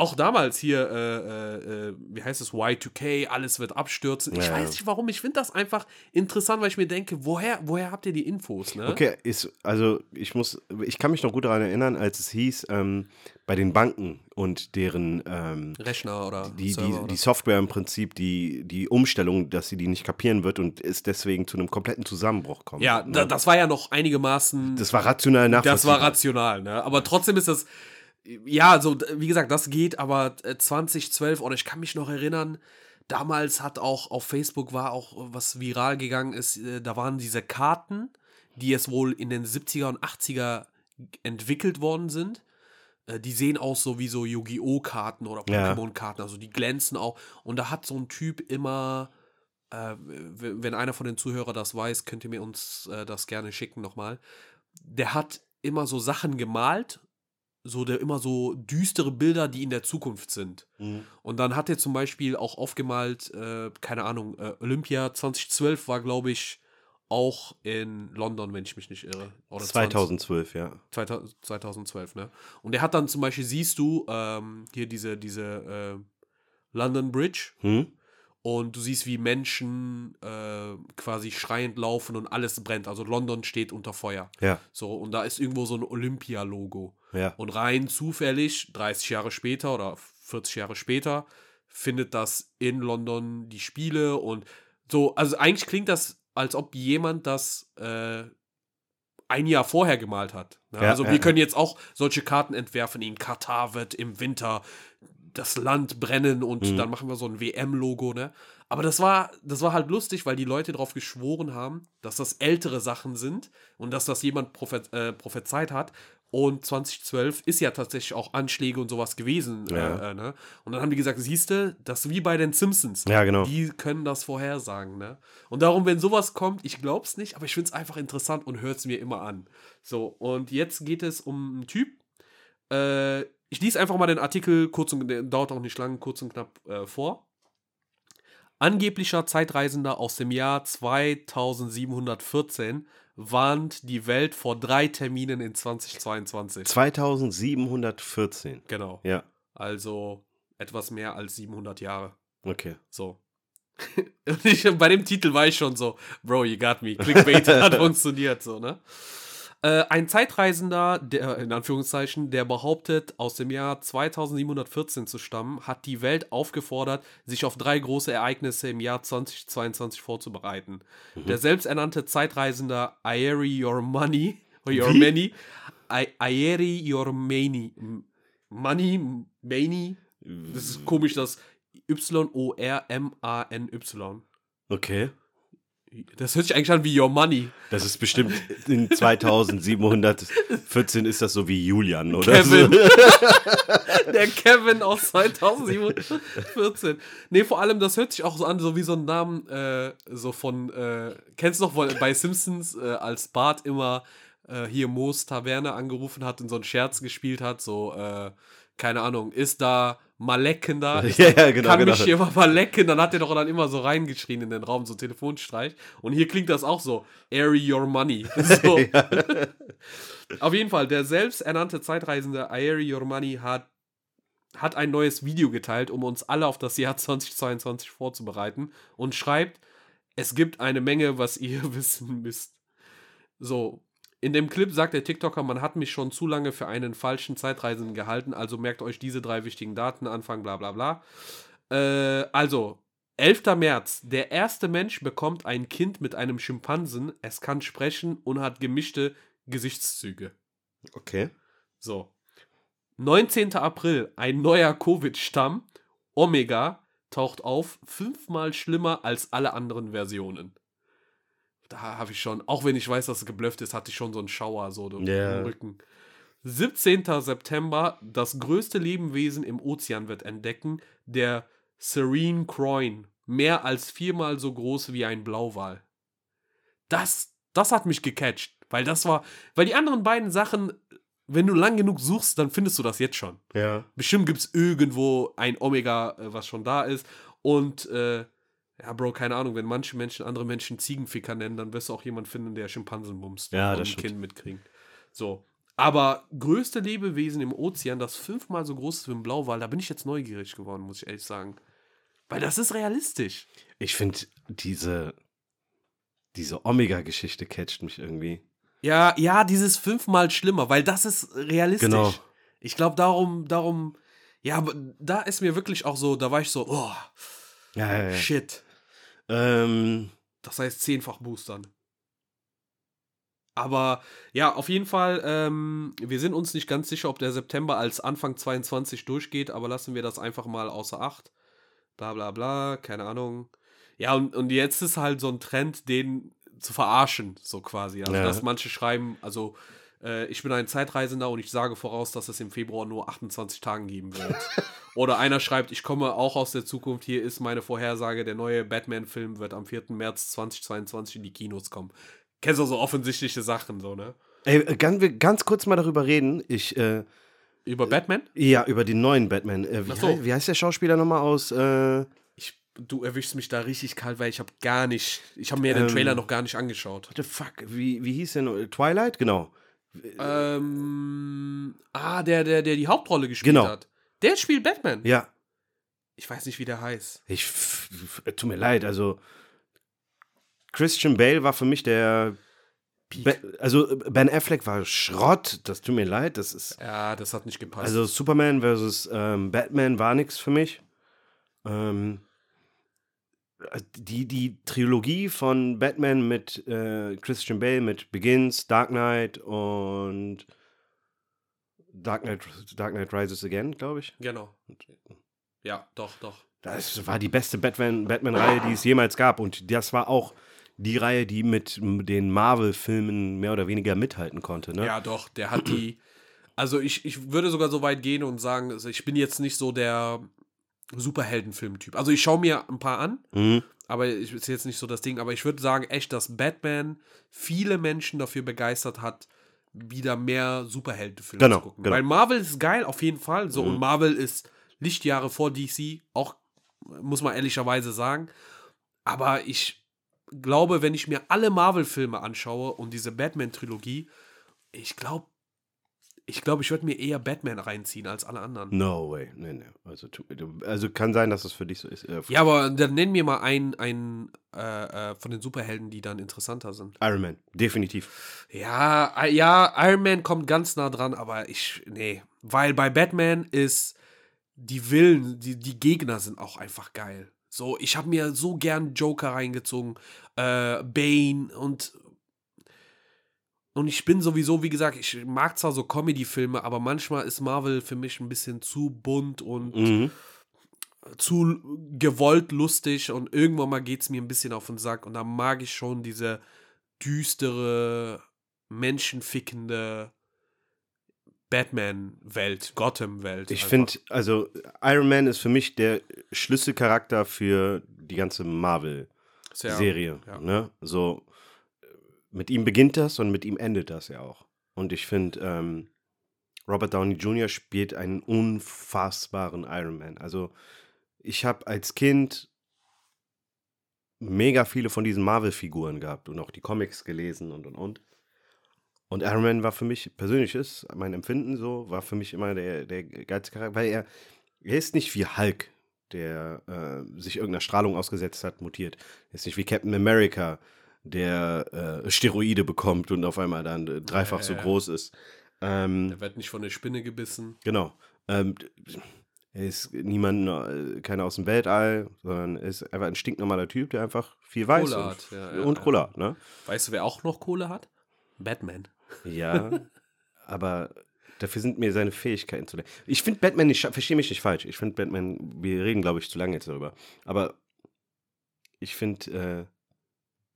[SPEAKER 2] Auch damals hier, äh, äh, äh, wie heißt es, Y2K, alles wird abstürzen. Ich
[SPEAKER 1] Ja,
[SPEAKER 2] weiß
[SPEAKER 1] ja.
[SPEAKER 2] nicht warum, ich finde das einfach interessant, weil ich mir denke, woher, woher habt ihr die Infos, ne?
[SPEAKER 1] Okay, ist, also ich muss, ich kann mich noch gut daran erinnern, als es hieß, ähm, bei den Banken und deren ähm,
[SPEAKER 2] Rechner oder
[SPEAKER 1] die, die,
[SPEAKER 2] oder
[SPEAKER 1] die Software im Prinzip, die, die Umstellung, dass sie die nicht kapieren wird und es deswegen zu einem kompletten Zusammenbruch kommt.
[SPEAKER 2] Ja,
[SPEAKER 1] ne?
[SPEAKER 2] da, das war ja noch einigermaßen.
[SPEAKER 1] das war rational nachvollziehbar.
[SPEAKER 2] Das war rational, ne? Aber trotzdem ist das. Ja, so, wie gesagt, das geht, aber äh, 2012, oder ich kann mich noch erinnern, damals hat auch auf Facebook war auch was viral gegangen ist, äh, da waren diese Karten, die es wohl in den 70er und 80er entwickelt worden sind. Äh, Die sehen aus so wie so Yu-Gi-Oh! Karten oder. Pokémon-Karten, also die glänzen auch. Und da hat so ein Typ immer, äh, wenn einer von den Zuhörern das weiß, könnt ihr mir uns äh, das gerne schicken nochmal. Der hat immer so Sachen gemalt, so der immer so düstere Bilder, die in der Zukunft sind.
[SPEAKER 1] Mhm.
[SPEAKER 2] Und dann hat er zum Beispiel auch aufgemalt, äh, keine Ahnung, äh, Olympia 2012 war, glaube ich, auch in London, wenn ich mich nicht irre. Oder
[SPEAKER 1] 2012, ja.
[SPEAKER 2] 2000 2012, ne? Und er hat dann zum Beispiel, siehst du, ähm, hier diese, diese äh, London Bridge
[SPEAKER 1] Hm?
[SPEAKER 2] Und du siehst, wie Menschen äh, quasi schreiend laufen und alles brennt. Also London steht unter Feuer.
[SPEAKER 1] Ja,
[SPEAKER 2] So, und da ist irgendwo so ein Olympia-Logo.
[SPEAKER 1] ja.
[SPEAKER 2] Und rein zufällig, 30 Jahre später oder 40 Jahre später, findet das in London die Spiele und so. Also eigentlich klingt das, als ob jemand das äh, ein Jahr vorher gemalt hat. Ne?
[SPEAKER 1] Ja,
[SPEAKER 2] also
[SPEAKER 1] ja,
[SPEAKER 2] wir können jetzt auch solche Karten entwerfen. In Katar wird im Winter das Land brennen und
[SPEAKER 1] Mhm.
[SPEAKER 2] dann machen wir so ein WM-Logo, ne? Aber das war, das war halt lustig, weil die Leute darauf geschworen haben, dass das ältere Sachen sind und dass das jemand prophet, äh, prophezeit hat. Und 2012 ist ja tatsächlich auch Anschläge und sowas gewesen.
[SPEAKER 1] Ja.
[SPEAKER 2] Äh, äh, ne? Und dann haben die gesagt, siehste, das ist wie bei den Simpsons.
[SPEAKER 1] Ja, genau.
[SPEAKER 2] Die können das vorhersagen, ne? Und darum, wenn sowas kommt, ich glaub's nicht, aber ich find's einfach interessant und hör's mir immer an. So, und jetzt geht es um einen Typ. Äh, ich lese einfach mal den Artikel kurz und der dauert auch nicht lang, kurz und knapp äh, vor. Angeblicher Zeitreisender aus dem Jahr 2714 warnt die Welt vor drei Terminen in 2022.
[SPEAKER 1] 2714.
[SPEAKER 2] Genau.
[SPEAKER 1] Ja,
[SPEAKER 2] Also etwas mehr als 700 Jahre.
[SPEAKER 1] okay.
[SPEAKER 2] So. Und ich, bei dem Titel war ich schon so, Bro, you got me. Clickbait hat funktioniert, so, ne? Äh, ein Zeitreisender, der in Anführungszeichen, der behauptet, aus dem Jahr 2714 zu stammen, hat die Welt aufgefordert, sich auf drei große Ereignisse im Jahr 2022 vorzubereiten. Der selbsternannte Zeitreisender Aeri Yormani, Yormani, I- Aeri Yormani, Money, Mani, das ist komisch, das Y-O-R-M-A-N-Y.
[SPEAKER 1] Okay.
[SPEAKER 2] Das hört sich eigentlich an wie Your Money.
[SPEAKER 1] Das ist bestimmt in 2714 ist das so wie Julian, oder?
[SPEAKER 2] Kevin. Der Kevin aus 2014. Nee, vor allem, das hört sich auch so an, so wie so ein Namen, äh, so von, äh, kennst du noch bei Simpsons, äh, als Bart immer äh, hier Moos Taverne angerufen hat und so einen Scherz gespielt hat, so, äh, keine Ahnung, ist da Malecken da?
[SPEAKER 1] Ja, ja, genau,
[SPEAKER 2] Kann
[SPEAKER 1] genau.
[SPEAKER 2] mich hier mal Malecken? Dann hat er doch dann immer so reingeschrien in den Raum, so Telefonstreich. Und hier klingt das auch so, Airy Your Money. So. Auf jeden Fall, der selbsternannte Zeitreisende Aeri Yormani hat, hat ein neues Video geteilt, um uns alle auf das Jahr 2022 vorzubereiten und schreibt, es gibt eine Menge, was ihr wissen müsst. So, in dem Clip sagt der TikToker, man hat mich schon zu lange für einen falschen Zeitreisenden gehalten, also merkt euch diese drei wichtigen Daten, Anfang, bla bla bla. Äh, also, 11. März, der erste Mensch bekommt ein Kind mit einem Schimpansen, es kann sprechen und hat gemischte Gesichtszüge.
[SPEAKER 1] Okay.
[SPEAKER 2] So. 19. April, ein neuer Covid-Stamm, Omega, taucht auf, fünfmal schlimmer als alle anderen Versionen. Da habe ich schon, auch wenn ich weiß, dass es geblufft ist, hatte ich schon so einen Schauer so im
[SPEAKER 1] Ja.
[SPEAKER 2] Rücken. 17. September, das größte Lebewesen im Ozean wird entdecken, der Serene Croin, mehr als viermal so groß wie ein Blauwal. Das, das hat mich gecatcht, weil das war, weil die anderen beiden Sachen, wenn du lang genug suchst, dann findest du das jetzt schon.
[SPEAKER 1] Ja.
[SPEAKER 2] Bestimmt gibt es irgendwo ein Omega, äh, was schon da ist. Und, äh, ja, Bro, keine Ahnung, wenn manche Menschen andere Menschen Ziegenficker nennen, dann wirst du auch jemand finden, der Schimpansen bumst
[SPEAKER 1] Ja,
[SPEAKER 2] und ein
[SPEAKER 1] stimmt.
[SPEAKER 2] Kind mitkriegt. So. Aber größte Lebewesen im Ozean, das fünfmal so groß ist wie ein Blauwal, da bin ich jetzt neugierig geworden, muss ich ehrlich sagen. Weil das ist realistisch.
[SPEAKER 1] Ich finde diese, diese Omega-Geschichte catcht mich irgendwie.
[SPEAKER 2] Ja, ja, dieses fünfmal schlimmer, weil das ist realistisch.
[SPEAKER 1] Genau.
[SPEAKER 2] Ich glaube, darum, darum, ja, aber da ist mir wirklich auch so, da war ich so, oh,
[SPEAKER 1] Ja, ja, ja.
[SPEAKER 2] shit.
[SPEAKER 1] Ähm,
[SPEAKER 2] Das heißt zehnfach boostern. Aber ja, auf jeden Fall, ähm, wir sind uns nicht ganz sicher, ob der September als Anfang 22 durchgeht, aber lassen wir das einfach mal außer Acht. Bla bla bla, keine Ahnung. Ja, und, und jetzt ist halt so ein Trend, den zu verarschen, so quasi. Also,
[SPEAKER 1] Ja.
[SPEAKER 2] dass manche schreiben, also, äh, ich bin ein Zeitreisender und ich sage voraus, dass es im Februar nur 28 Tagen geben wird. Oder einer schreibt, ich komme auch aus der Zukunft, hier ist meine Vorhersage, der neue Batman-Film wird am 4. März 2022 in die Kinos kommen. Kennst du so offensichtliche Sachen, so, ne?
[SPEAKER 1] ey, ganz, wir ganz kurz mal darüber reden. Ich, äh,
[SPEAKER 2] Über Batman?
[SPEAKER 1] ja, über den neuen Batman. Äh, wie,
[SPEAKER 2] so.
[SPEAKER 1] heißt, wie heißt der Schauspieler nochmal aus? Äh,
[SPEAKER 2] Ich, du erwischst mich da richtig kalt, weil ich habe gar nicht, ich habe mir den
[SPEAKER 1] Ähm.
[SPEAKER 2] Trailer noch gar nicht angeschaut.
[SPEAKER 1] what the fuck? Wie, wie hieß der noch? Twilight? Genau.
[SPEAKER 2] Ähm, ah, der, der, der die Hauptrolle gespielt
[SPEAKER 1] Genau.
[SPEAKER 2] hat. Der spielt Batman.
[SPEAKER 1] Ja.
[SPEAKER 2] Ich weiß nicht, wie der heißt.
[SPEAKER 1] Ich, tut mir leid, also Christian Bale war für mich der. Be also Ben Affleck war Schrott, das tut mir leid, das ist.
[SPEAKER 2] Ja, das hat nicht gepasst.
[SPEAKER 1] Also Superman versus ähm, Batman war nichts für mich. Ähm, die, die Trilogie von Batman mit äh, Christian Bale, mit Begins, Dark Knight und Dark Knight, Dark Knight Rises Again, glaube ich.
[SPEAKER 2] genau. Ja, doch, doch.
[SPEAKER 1] Das war die beste Batman- Batman-Reihe, die es jemals gab. Und das war auch die Reihe, die mit den Marvel-Filmen mehr oder weniger mithalten konnte. Ne?
[SPEAKER 2] Ja, doch, der hat die. Also ich, ich würde sogar so weit gehen und sagen, also ich bin jetzt nicht so der Superheldenfilm-Typ. Also ich schaue mir ein paar an,
[SPEAKER 1] Mhm.
[SPEAKER 2] aber ich ist jetzt nicht so das Ding. Aber ich würde sagen, echt, dass Batman viele Menschen dafür begeistert hat, wieder mehr Superheldenfilme
[SPEAKER 1] Genau,
[SPEAKER 2] zu gucken.
[SPEAKER 1] genau.
[SPEAKER 2] Weil Marvel ist geil, auf jeden Fall. So,
[SPEAKER 1] Mhm.
[SPEAKER 2] und Marvel ist Lichtjahre vor DC, auch muss man ehrlicherweise sagen. Aber ich glaube, wenn ich mir alle Marvel-Filme anschaue und diese Batman-Trilogie, ich glaube, Ich glaube, ich würde mir eher Batman reinziehen als alle anderen.
[SPEAKER 1] No way. Nee, nee. Also, also kann sein, dass es für dich so ist. Äh,
[SPEAKER 2] Ja, aber dann nenn mir mal einen, einen äh, äh, von den Superhelden, die dann interessanter sind.
[SPEAKER 1] Iron Man, definitiv.
[SPEAKER 2] Ja, äh, ja, Iron Man kommt ganz nah dran, aber ich, nee. Weil bei Batman ist die Willen, die, die Gegner sind auch einfach geil. So, ich habe mir so gern Joker reingezogen, äh, Bane und und ich bin sowieso, wie gesagt, ich mag zwar so Comedy-Filme, aber manchmal ist Marvel für mich ein bisschen zu bunt und
[SPEAKER 1] Mhm.
[SPEAKER 2] zu gewollt lustig und irgendwann mal geht es mir ein bisschen auf den Sack und da mag ich schon diese düstere, menschenfickende Batman-Welt, Gotham-Welt.
[SPEAKER 1] Ich finde, also Iron Man ist für mich der Schlüsselcharakter für die ganze Marvel-Serie.
[SPEAKER 2] Ja, ja.
[SPEAKER 1] Ne? So, mit ihm beginnt das und mit ihm endet das ja auch. Und ich finde, ähm, Robert Downey Jr. spielt einen unfassbaren Iron Man. Also, ich habe als Kind mega viele von diesen Marvel-Figuren gehabt und auch die Comics gelesen und und und. Und Iron Man war für mich, persönlich ist mein Empfinden so, war für mich immer der, der geilste Charakter, weil er, er ist nicht wie Hulk, der äh, sich irgendeiner Strahlung ausgesetzt hat, mutiert. Er ist nicht wie Captain America, der äh, Steroide bekommt und auf einmal dann äh, dreifach
[SPEAKER 2] Ja,
[SPEAKER 1] so
[SPEAKER 2] ja,
[SPEAKER 1] groß ist. Ähm,
[SPEAKER 2] Der wird nicht von der Spinne gebissen.
[SPEAKER 1] Genau. Ähm, er ist niemand, äh, keiner aus dem Weltall, sondern er ist einfach ein stinknormaler Typ, der einfach viel weiß.
[SPEAKER 2] Kohle
[SPEAKER 1] und,
[SPEAKER 2] hat, ja,
[SPEAKER 1] und. Kohle hat, ne?
[SPEAKER 2] Weißt du, wer auch noch Kohle hat? Batman.
[SPEAKER 1] Ja, aber dafür sind mir seine Fähigkeiten zu. Ich finde Batman nicht, verstehe mich nicht falsch. Ich finde Batman, wir reden, glaube ich, zu lange jetzt darüber. Aber ich finde äh,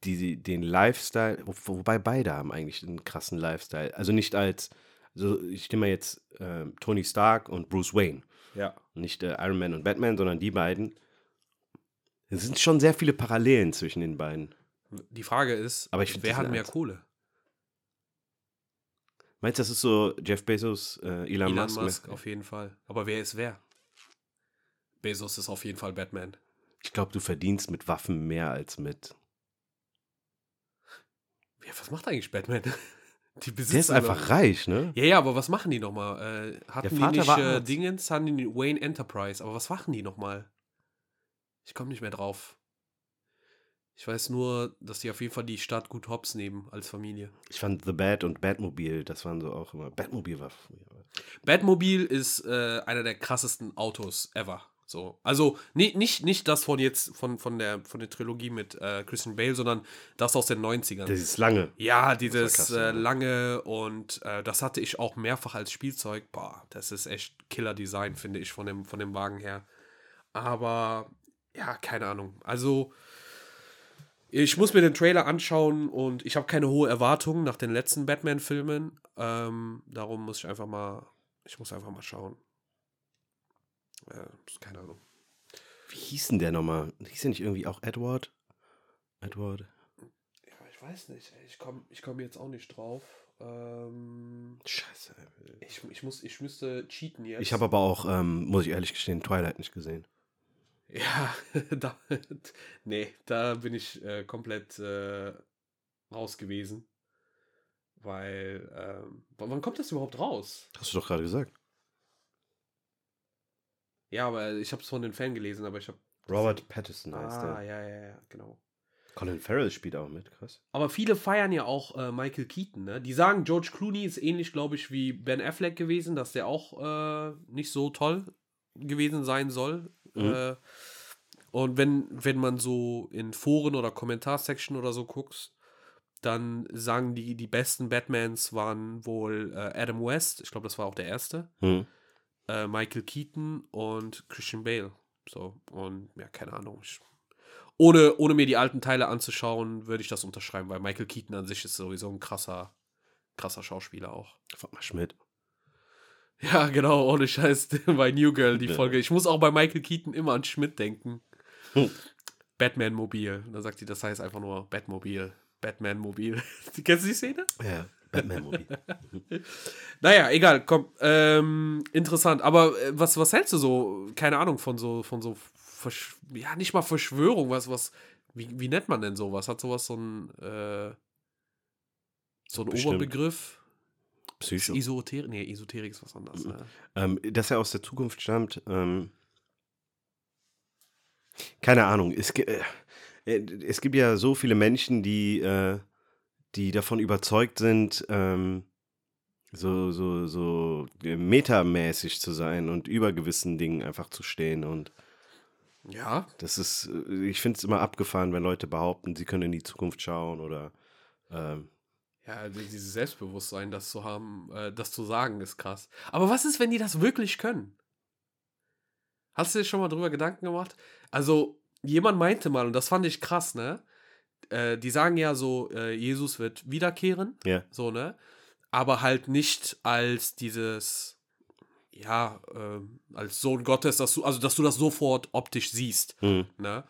[SPEAKER 1] die, den Lifestyle, wo, wobei beide haben eigentlich einen krassen Lifestyle. Also nicht als, also ich nehme mal jetzt äh, Tony Stark und Bruce Wayne.
[SPEAKER 2] Ja.
[SPEAKER 1] Nicht äh, Iron Man und Batman, sondern die beiden. Es sind schon sehr viele Parallelen zwischen den beiden.
[SPEAKER 2] Die Frage ist,
[SPEAKER 1] Aber ich
[SPEAKER 2] wer hat mehr. Kohle?
[SPEAKER 1] Meinst du, das ist so Jeff Bezos, äh, Elon,
[SPEAKER 2] Elon
[SPEAKER 1] Musk?
[SPEAKER 2] Musk, auf jeden Fall. Aber wer ist wer? Bezos ist auf jeden Fall Batman.
[SPEAKER 1] Ich glaube, du verdienst mit Waffen mehr als mit.
[SPEAKER 2] Ja, was macht eigentlich Batman? Die besitzen
[SPEAKER 1] Der ist einfach reich, ne?
[SPEAKER 2] Ja, ja, aber was machen die nochmal? Äh, hatten die nicht äh. Dingens, hatten die Wayne Enterprise, aber was machen die nochmal? Ich komme nicht mehr drauf. Ich weiß nur, dass die auf jeden Fall die Stadt gut hops nehmen als Familie.
[SPEAKER 1] Ich fand The Bat und Batmobile, das waren so auch immer. Batmobile war früher.
[SPEAKER 2] Batmobil ist äh, einer der krassesten Autos ever. So. Also nicht, nicht, nicht das von jetzt, von, von, der, von der Trilogie mit äh, Christian Bale, sondern das aus den 90ern.
[SPEAKER 1] Das ist lange.
[SPEAKER 2] Ja, dieses
[SPEAKER 1] krass,
[SPEAKER 2] äh, lange und äh, das hatte ich auch mehrfach als Spielzeug. Boah, das ist echt Killer-Design, finde ich, von dem, von dem Wagen her. Aber ja, keine Ahnung. Also, ich muss mir den Trailer anschauen und ich habe keine hohe Erwartungen nach den letzten Batman-Filmen. Ähm, darum muss ich einfach mal, ich muss einfach mal schauen. Äh, keine Ahnung.
[SPEAKER 1] Wie hieß denn der nochmal? Hieß der nicht irgendwie auch Edward? Edward?
[SPEAKER 2] Ja, ich weiß nicht. Ich komme ich komm jetzt auch nicht drauf. Ähm,
[SPEAKER 1] Scheiße.
[SPEAKER 2] ich, ich, muss, ich müsste cheaten jetzt.
[SPEAKER 1] Ich habe aber auch, ähm, muss ich ehrlich gestehen, Twilight nicht gesehen.
[SPEAKER 2] Ja, da, nee, da bin ich äh, komplett äh, raus gewesen. Weil, ähm, wann kommt das überhaupt raus?
[SPEAKER 1] Hast du doch gerade gesagt.
[SPEAKER 2] Ja, aber ich habe es von den Fan gelesen, aber ich habe.
[SPEAKER 1] Robert Pattinson heißt
[SPEAKER 2] Ah,
[SPEAKER 1] der.
[SPEAKER 2] ja, ja, ja, genau.
[SPEAKER 1] Colin Farrell spielt auch mit, krass.
[SPEAKER 2] Aber viele feiern ja auch äh, Michael Keaton, ne? Die sagen, George Clooney ist ähnlich, glaube ich, wie Ben Affleck gewesen, dass der auch äh, nicht so toll gewesen sein soll.
[SPEAKER 1] Mhm.
[SPEAKER 2] Äh, und wenn, wenn man so in Foren oder Kommentarsection oder so guckst, dann sagen die, die besten Batmans waren wohl äh, Adam West, ich glaube, das war auch der erste,
[SPEAKER 1] Hm.
[SPEAKER 2] Äh, Michael Keaton und Christian Bale. So, und ja, keine Ahnung. Ich, ohne, ohne mir die alten Teile anzuschauen, würde ich das unterschreiben, weil Michael Keaton an sich ist sowieso ein krasser, krasser Schauspieler auch.
[SPEAKER 1] Frag mal Schmidt.
[SPEAKER 2] Ja, genau, ohne Scheiß bei New Girl die. Folge. Ich muss auch bei Michael Keaton immer an Schmidt denken.
[SPEAKER 1] Hm.
[SPEAKER 2] Batman-Mobil. Da sagt die, das heißt einfach nur Batmobil. Batman-Mobil. Kennst du die Szene?
[SPEAKER 1] Ja, Batman-Movie.
[SPEAKER 2] Naja, egal, komm. Ähm, interessant. Aber äh, was, was hältst du so, keine Ahnung, von so, von so, Versch ja, nicht mal Verschwörung, was, was, wie, wie nennt man denn sowas? Hat sowas so ein, äh, so ein
[SPEAKER 1] Bestimmt.
[SPEAKER 2] Oberbegriff?
[SPEAKER 1] Psycho.
[SPEAKER 2] Esoterik, nee, Esoterik ist was anderes. Ne?
[SPEAKER 1] Ähm, dass er aus der Zukunft stammt, ähm, keine Ahnung. Es, äh, es gibt ja so viele Menschen, die, äh, die davon überzeugt sind, ähm, so, so, so metamäßig zu sein und über gewissen Dingen einfach zu stehen. Und
[SPEAKER 2] Ja,
[SPEAKER 1] das ist, äh, ich finde es immer abgefahren, wenn Leute behaupten, sie können in die Zukunft schauen oder ähm,
[SPEAKER 2] ja, die- dieses Selbstbewusstsein, das zu haben, äh, das zu sagen, ist krass. Aber was ist, wenn die das wirklich können? Hast du dir schon mal drüber Gedanken gemacht? Also, jemand meinte mal, und das fand ich krass, ne? Äh, die sagen ja so, äh, Jesus wird wiederkehren,
[SPEAKER 1] ja.
[SPEAKER 2] so, ne? Aber halt nicht als dieses, ja, ähm, als Sohn Gottes, dass du, also dass du das sofort optisch siehst.
[SPEAKER 1] Hm.
[SPEAKER 2] Ne?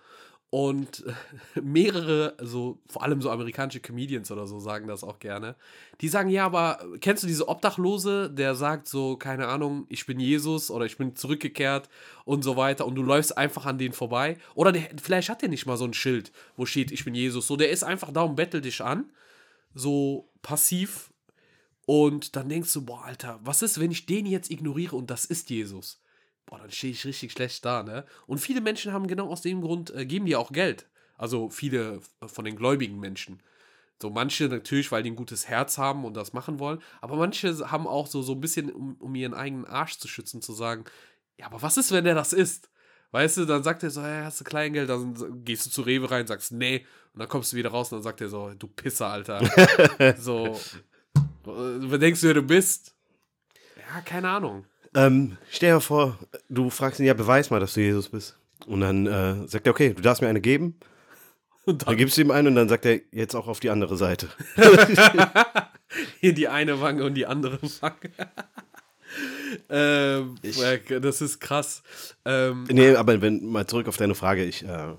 [SPEAKER 2] Und mehrere, so vor allem so amerikanische Comedians oder so sagen das auch gerne. Die sagen, ja, aber kennst du diese Obdachlose, der sagt so, keine Ahnung, ich bin Jesus oder ich bin zurückgekehrt und so weiter und du läufst einfach an denen vorbei. Oder der, vielleicht hat der nicht mal so ein Schild, wo steht, ich bin Jesus. So, der ist einfach da und bettelt dich an, so passiv. Und dann denkst du, boah, Alter, was ist, wenn ich den jetzt ignoriere und das ist Jesus? Boah, dann stehe ich richtig schlecht da, ne? Und viele Menschen haben genau aus dem Grund, äh, geben dir auch Geld. Also viele von den gläubigen Menschen. So manche natürlich, weil die ein gutes Herz haben und das machen wollen. Aber manche haben auch so, so ein bisschen, um, um ihren eigenen Arsch zu schützen, zu sagen, ja, aber was ist, wenn der das ist? Weißt du, dann sagt er so, hey, hast du Kleingeld? Dann gehst du zu Rewe rein, sagst, nee. Und dann kommst du wieder raus und dann sagt er so, du Pisser, Alter. so, äh, denkst du, wer du bist? Ja, keine Ahnung.
[SPEAKER 1] Ähm, stell dir vor, du fragst ihn, ja, beweis mal, dass du Jesus bist. Und dann äh, sagt er, okay, du darfst mir eine geben.
[SPEAKER 2] Und
[SPEAKER 1] Dann gibst du ihm eine und dann sagt er, jetzt auch auf die andere Seite.
[SPEAKER 2] Hier die eine Wange und die andere Wange. ähm, äh, das ist krass. Ähm,
[SPEAKER 1] Nee, aber wenn mal zurück auf deine Frage, ich äh,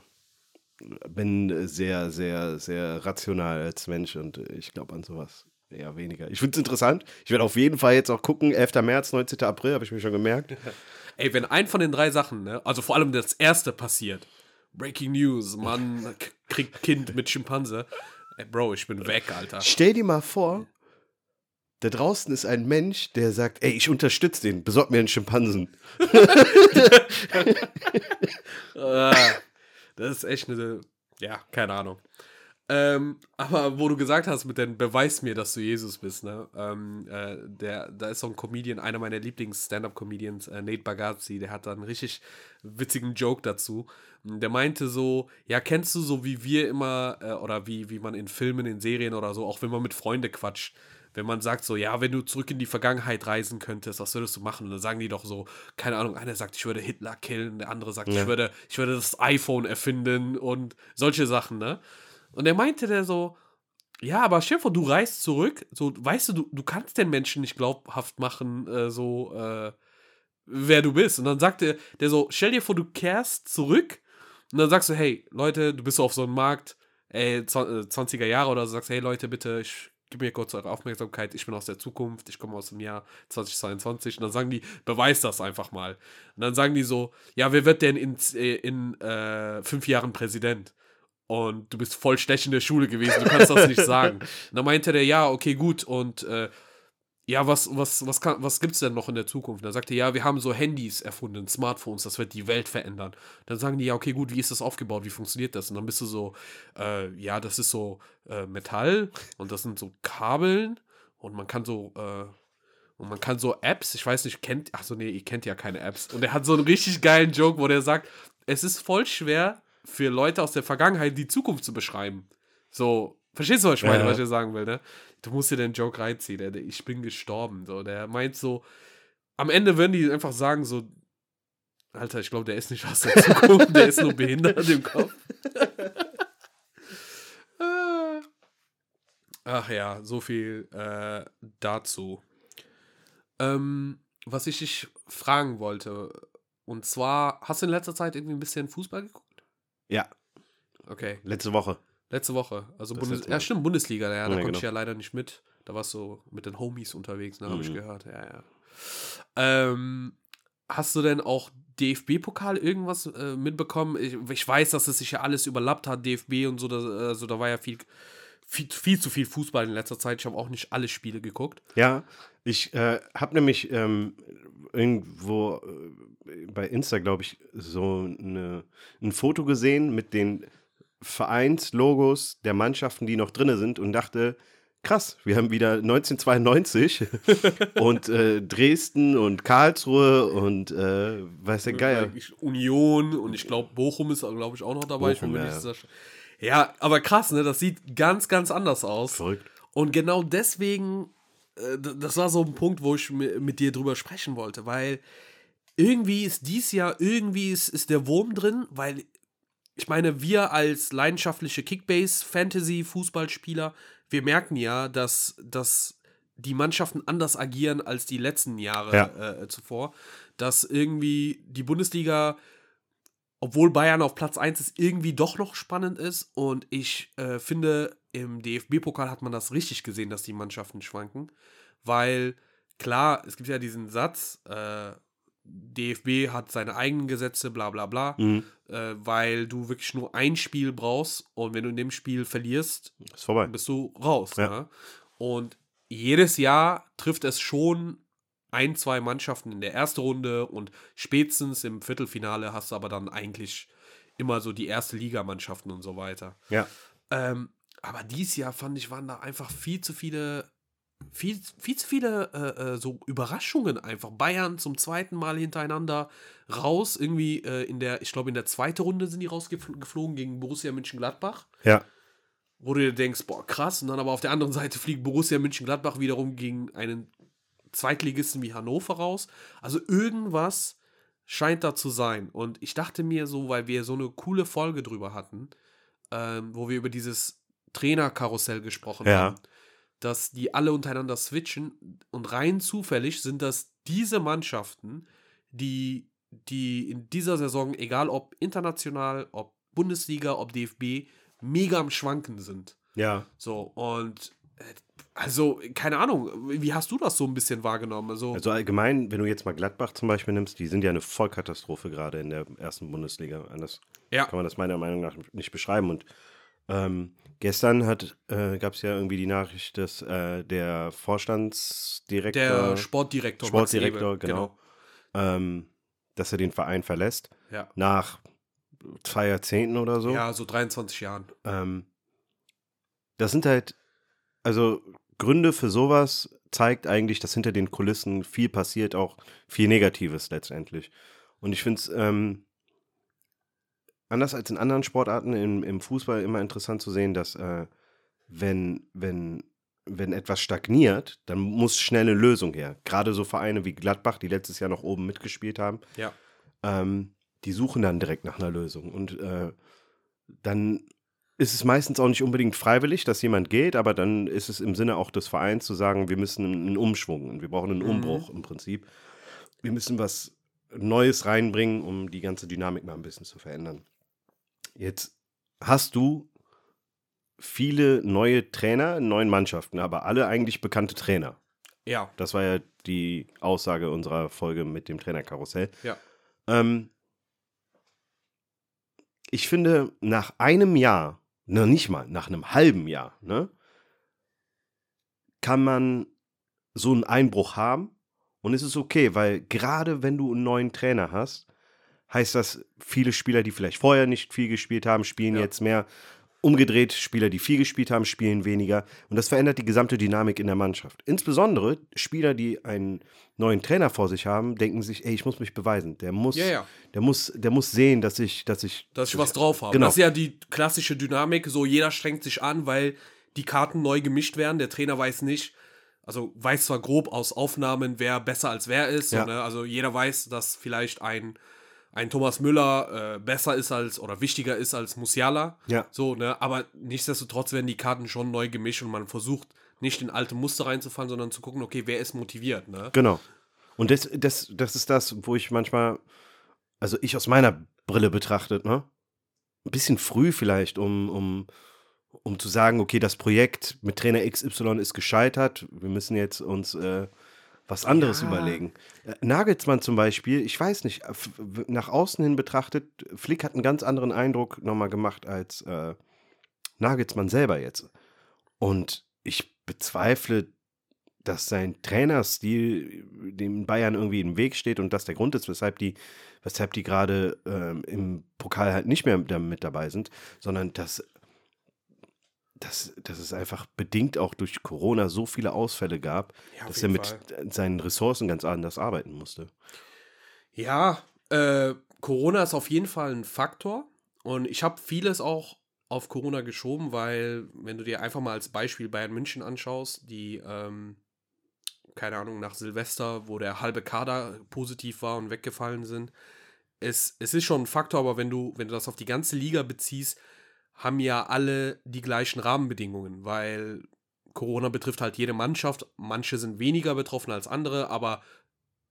[SPEAKER 1] bin sehr, sehr, sehr rational als Mensch und ich glaube an sowas eher weniger. Ich finde es interessant. Ich werde auf jeden Fall jetzt auch gucken, 11. März, 19. April, habe ich mir schon gemerkt.
[SPEAKER 2] ey, wenn ein von den drei Sachen, ne, also vor allem das erste passiert, Breaking News, Mann kriegt Kind mit Schimpanse, ey, Bro, ich bin weg, Alter.
[SPEAKER 1] Stell dir mal vor, da draußen ist ein Mensch, der sagt, ey, ich unterstütze den, besorg mir einen Schimpansen.
[SPEAKER 2] Ah, das ist echt eine, ja, keine Ahnung. Ähm, aber wo du gesagt hast mit den Beweis mir, dass du Jesus bist, ne? Ähm, äh, der, da ist so ein Comedian, einer meiner Lieblings-Stand-Up-Comedians, äh, Nate Bagazzi, der hat da einen richtig witzigen Joke dazu. Der meinte so, ja, kennst du so wie wir immer, äh, oder wie, wie man in Filmen, in Serien oder so, auch wenn man mit Freunden quatscht, wenn man sagt so, ja, wenn du zurück in die Vergangenheit reisen könntest, was würdest du machen? Und dann sagen die doch so, keine Ahnung, einer sagt, ich würde Hitler killen, der andere sagt,
[SPEAKER 1] Ja.
[SPEAKER 2] ich, würde, ich würde das iPhone erfinden und solche Sachen, ne? Und er meinte der so, ja, aber stell dir vor, du reist zurück, so, weißt du, du, du kannst den Menschen nicht glaubhaft machen, äh, so, äh, wer du bist. Und dann sagt der, so, stell dir vor, du kehrst zurück und dann sagst du, hey, Leute, du bist auf so einem Markt, ey, zw- äh, 20er Jahre oder so, sagst, hey Leute, bitte, ich gib mir kurz eure Aufmerksamkeit, ich bin aus der Zukunft, ich komme aus dem Jahr 2022 und dann sagen die, beweis das einfach mal. Und dann sagen die so, ja, wer wird denn in, äh, in äh, fünf Jahren Präsident? Und du bist voll schlecht in der Schule gewesen, du kannst das nicht sagen. Und dann meinte der, ja, okay, gut, und äh, ja, was, was, was, kann, was gibt's denn noch in der Zukunft? Und dann sagte er, ja, wir haben so Handys erfunden, Smartphones, das wird die Welt verändern. Dann sagen die, ja, okay, gut, wie ist das aufgebaut, wie funktioniert das? Und dann bist du so, äh, ja, das ist so äh, Metall und das sind so Kabeln und man kann so, äh, und man kann so Apps, ich weiß nicht, kennt, ach so, nee, ihr kennt ja keine Apps. Und er hat so einen richtig geilen Joke, wo der sagt, es ist voll schwer für Leute aus der Vergangenheit die Zukunft zu beschreiben. So, verstehst du, was ich meine,
[SPEAKER 1] Ja.
[SPEAKER 2] was ich sagen will, ne? Du musst dir den Joke reinziehen, der, der, ich bin gestorben. So, der meint so, am Ende würden die einfach sagen, so, Alter, ich glaube, der ist nicht aus der Zukunft, der ist nur behindert im Kopf. Ach ja, so viel äh, dazu. Ähm, was ich dich fragen wollte, und zwar, hast du in letzter Zeit irgendwie ein bisschen Fußball geguckt?
[SPEAKER 1] Ja,
[SPEAKER 2] Okay,
[SPEAKER 1] letzte Woche.
[SPEAKER 2] letzte Woche. Also
[SPEAKER 1] Das
[SPEAKER 2] Bundes ja, stimmt, Bundesliga, ja, da
[SPEAKER 1] Ja,
[SPEAKER 2] konnte
[SPEAKER 1] genau.
[SPEAKER 2] ich ja leider nicht mit. Da warst du mit den Homies unterwegs, ne, habe ich
[SPEAKER 1] Mhm.
[SPEAKER 2] gehört. Ja, ja. Ähm, hast du denn auch DFB-Pokal irgendwas äh, mitbekommen? Ich, ich weiß, dass es sich ja alles überlappt hat, DFB und so, da, also da war ja viel, viel, viel zu viel Fußball in letzter Zeit. Ich habe auch nicht alle Spiele geguckt.
[SPEAKER 1] Ja, ich äh, habe nämlich ähm, irgendwo äh, bei Insta, glaube ich, so eine, ein Foto gesehen mit den Vereinslogos der Mannschaften, die noch drin sind und dachte, krass, wir haben wieder 1992 und äh, Dresden und Karlsruhe und äh, weiß der Geier.
[SPEAKER 2] Union und ich glaube, Bochum ist, glaube ich, auch noch dabei.
[SPEAKER 1] Bochum, ja,
[SPEAKER 2] ja. ja, aber krass, ne? Das sieht ganz, ganz anders aus.
[SPEAKER 1] Verrückt.
[SPEAKER 2] Und genau deswegen, äh, das war so ein Punkt, wo ich mit dir drüber sprechen wollte, weil irgendwie ist dies Jahr, irgendwie ist, ist der Wurm drin, weil ich meine, wir als leidenschaftliche Kickbase-Fantasy-Fußballspieler, wir merken ja, dass, dass die Mannschaften anders agieren als die letzten Jahre
[SPEAKER 1] Ja.
[SPEAKER 2] äh, zuvor. Dass irgendwie die Bundesliga, obwohl Bayern auf Platz 1 ist, irgendwie doch noch spannend ist. Und ich äh, finde, im DFB-Pokal hat man das richtig gesehen, dass die Mannschaften schwanken. Weil, klar, es gibt ja diesen Satz, äh, DFB hat seine eigenen Gesetze, bla bla bla,
[SPEAKER 1] Mhm.
[SPEAKER 2] äh, weil du wirklich nur ein Spiel brauchst und wenn du in dem Spiel verlierst, bist du raus.
[SPEAKER 1] Ja.
[SPEAKER 2] Ne? Und jedes Jahr trifft es schon ein, zwei Mannschaften in der ersten Runde und spätestens im Viertelfinale hast du aber dann eigentlich immer so die erste Ligamannschaften und so weiter.
[SPEAKER 1] Ja.
[SPEAKER 2] Ähm, aber dieses Jahr fand ich, waren da einfach viel zu viele, viel, viel zu viele äh, äh, so Überraschungen einfach. Bayern zum zweiten Mal hintereinander raus, irgendwie äh, in der, ich glaube in der zweiten Runde sind die rausgeflogen gegen Borussia Mönchengladbach
[SPEAKER 1] Ja.
[SPEAKER 2] wo du dir denkst, boah, krass, und dann aber auf der anderen Seite fliegt Borussia Mönchengladbach wiederum gegen einen Zweitligisten wie Hannover raus. Also irgendwas scheint da zu sein. Und ich dachte mir so, weil wir so eine coole Folge drüber hatten, ähm, wo wir über dieses Trainerkarussell gesprochen
[SPEAKER 1] Ja.
[SPEAKER 2] haben, dass die alle untereinander switchen und rein zufällig sind das diese Mannschaften, die, die in dieser Saison, egal ob international, ob Bundesliga, ob DFB, mega am Schwanken sind.
[SPEAKER 1] Ja.
[SPEAKER 2] So, und äh, also, keine Ahnung, wie hast du das so ein bisschen wahrgenommen? Also,
[SPEAKER 1] Also allgemein, wenn du jetzt mal Gladbach zum Beispiel nimmst, die sind ja eine Vollkatastrophe gerade in der ersten Bundesliga. Anders
[SPEAKER 2] ja,
[SPEAKER 1] kann man das meiner Meinung nach nicht beschreiben. Und ähm, gestern hat, äh, gab es ja irgendwie die Nachricht, dass äh, der Vorstandsdirektor,
[SPEAKER 2] der Sportdirektor.
[SPEAKER 1] Sportdirektor,
[SPEAKER 2] Eberl,
[SPEAKER 1] genau, ähm, dass er den Verein verlässt,
[SPEAKER 2] Ja.
[SPEAKER 1] nach zwei Jahrzehnten oder so.
[SPEAKER 2] ja, so 23 Jahren.
[SPEAKER 1] Ähm, das sind halt, also Gründe für sowas zeigt eigentlich, dass hinter den Kulissen viel passiert, auch viel Negatives letztendlich. Und ich finde es ähm, anders als in anderen Sportarten im, im Fußball immer interessant zu sehen, dass äh, wenn, wenn, wenn etwas stagniert, dann muss schnell eine Lösung her. Gerade so Vereine wie Gladbach, die letztes Jahr noch oben mitgespielt haben,
[SPEAKER 2] Ja.
[SPEAKER 1] ähm, die suchen dann direkt nach einer Lösung. Und äh, dann ist es meistens auch nicht unbedingt freiwillig, dass jemand geht, aber dann ist es im Sinne auch des Vereins zu sagen, wir müssen einen Umschwung und wir brauchen einen
[SPEAKER 2] Mhm.
[SPEAKER 1] Umbruch im Prinzip. Wir müssen was Neues reinbringen, um die ganze Dynamik mal ein bisschen zu verändern. Jetzt hast du viele neue Trainer in neuen Mannschaften, aber alle eigentlich bekannte Trainer.
[SPEAKER 2] Ja,
[SPEAKER 1] Das war ja die Aussage unserer Folge mit dem Trainerkarussell.
[SPEAKER 2] Ja.
[SPEAKER 1] Ähm, ich finde, nach einem Jahr, ne, nicht mal, nach einem halben Jahr, ne, kann man so einen Einbruch haben und es ist okay, weil gerade wenn du einen neuen Trainer hast, heißt das, viele Spieler, die vielleicht vorher nicht viel gespielt haben, spielen
[SPEAKER 2] Ja.
[SPEAKER 1] jetzt mehr. Umgedreht, Spieler, die viel gespielt haben, spielen weniger. Und das verändert die gesamte Dynamik in der Mannschaft. Insbesondere Spieler, die einen neuen Trainer vor sich haben, denken sich, ey, ich muss mich beweisen. Der muss,
[SPEAKER 2] ja, ja.
[SPEAKER 1] Der muss, der muss sehen, dass ich, dass ich.
[SPEAKER 2] Dass ich was drauf habe.
[SPEAKER 1] Genau.
[SPEAKER 2] Das ist ja die klassische Dynamik. So, jeder strengt sich an, weil die Karten neu gemischt werden. Der Trainer weiß nicht, also weiß zwar grob aus Aufnahmen, wer besser als wer ist. So,
[SPEAKER 1] Ja.
[SPEAKER 2] ne? Also jeder weiß, dass vielleicht ein, ein Thomas Müller äh, besser ist als oder wichtiger ist als Musiala.
[SPEAKER 1] Ja.
[SPEAKER 2] So, ne? Aber nichtsdestotrotz werden die Karten schon neu gemischt und man versucht nicht in alte Muster reinzufallen, sondern zu gucken, okay, wer ist motiviert, ne?
[SPEAKER 1] Genau. Und das, das, das ist das, wo ich manchmal, also ich aus meiner Brille betrachtet, ne? Ein bisschen früh vielleicht, um, um, um zu sagen, okay, das Projekt mit Trainer XY ist gescheitert, wir müssen jetzt uns äh, was anderes
[SPEAKER 2] Ja.
[SPEAKER 1] überlegen. Äh, Nagelsmann zum Beispiel, ich weiß nicht, w- nach außen hin betrachtet, Flick hat einen ganz anderen Eindruck nochmal gemacht als äh, Nagelsmann selber jetzt. Und ich bezweifle, dass sein Trainerstil dem Bayern irgendwie im Weg steht und das der Grund ist, weshalb die, weshalb die gerade ähm, im Pokal halt nicht mehr mit dabei sind, sondern dass, dass, dass es einfach bedingt auch durch Corona so viele Ausfälle gab,
[SPEAKER 2] Ja,
[SPEAKER 1] dass er mit
[SPEAKER 2] Fall.
[SPEAKER 1] seinen Ressourcen ganz anders arbeiten musste.
[SPEAKER 2] Ja, äh, Corona ist auf jeden Fall ein Faktor. Und ich habe vieles auch auf Corona geschoben, weil, wenn du dir einfach mal als Beispiel Bayern München anschaust, die, ähm, keine Ahnung, nach Silvester, wo der halbe Kader positiv war und weggefallen sind. Es, es ist schon ein Faktor, aber wenn du, wenn du das auf die ganze Liga beziehst, haben ja alle die gleichen Rahmenbedingungen, weil Corona betrifft halt jede Mannschaft. Manche sind weniger betroffen als andere, aber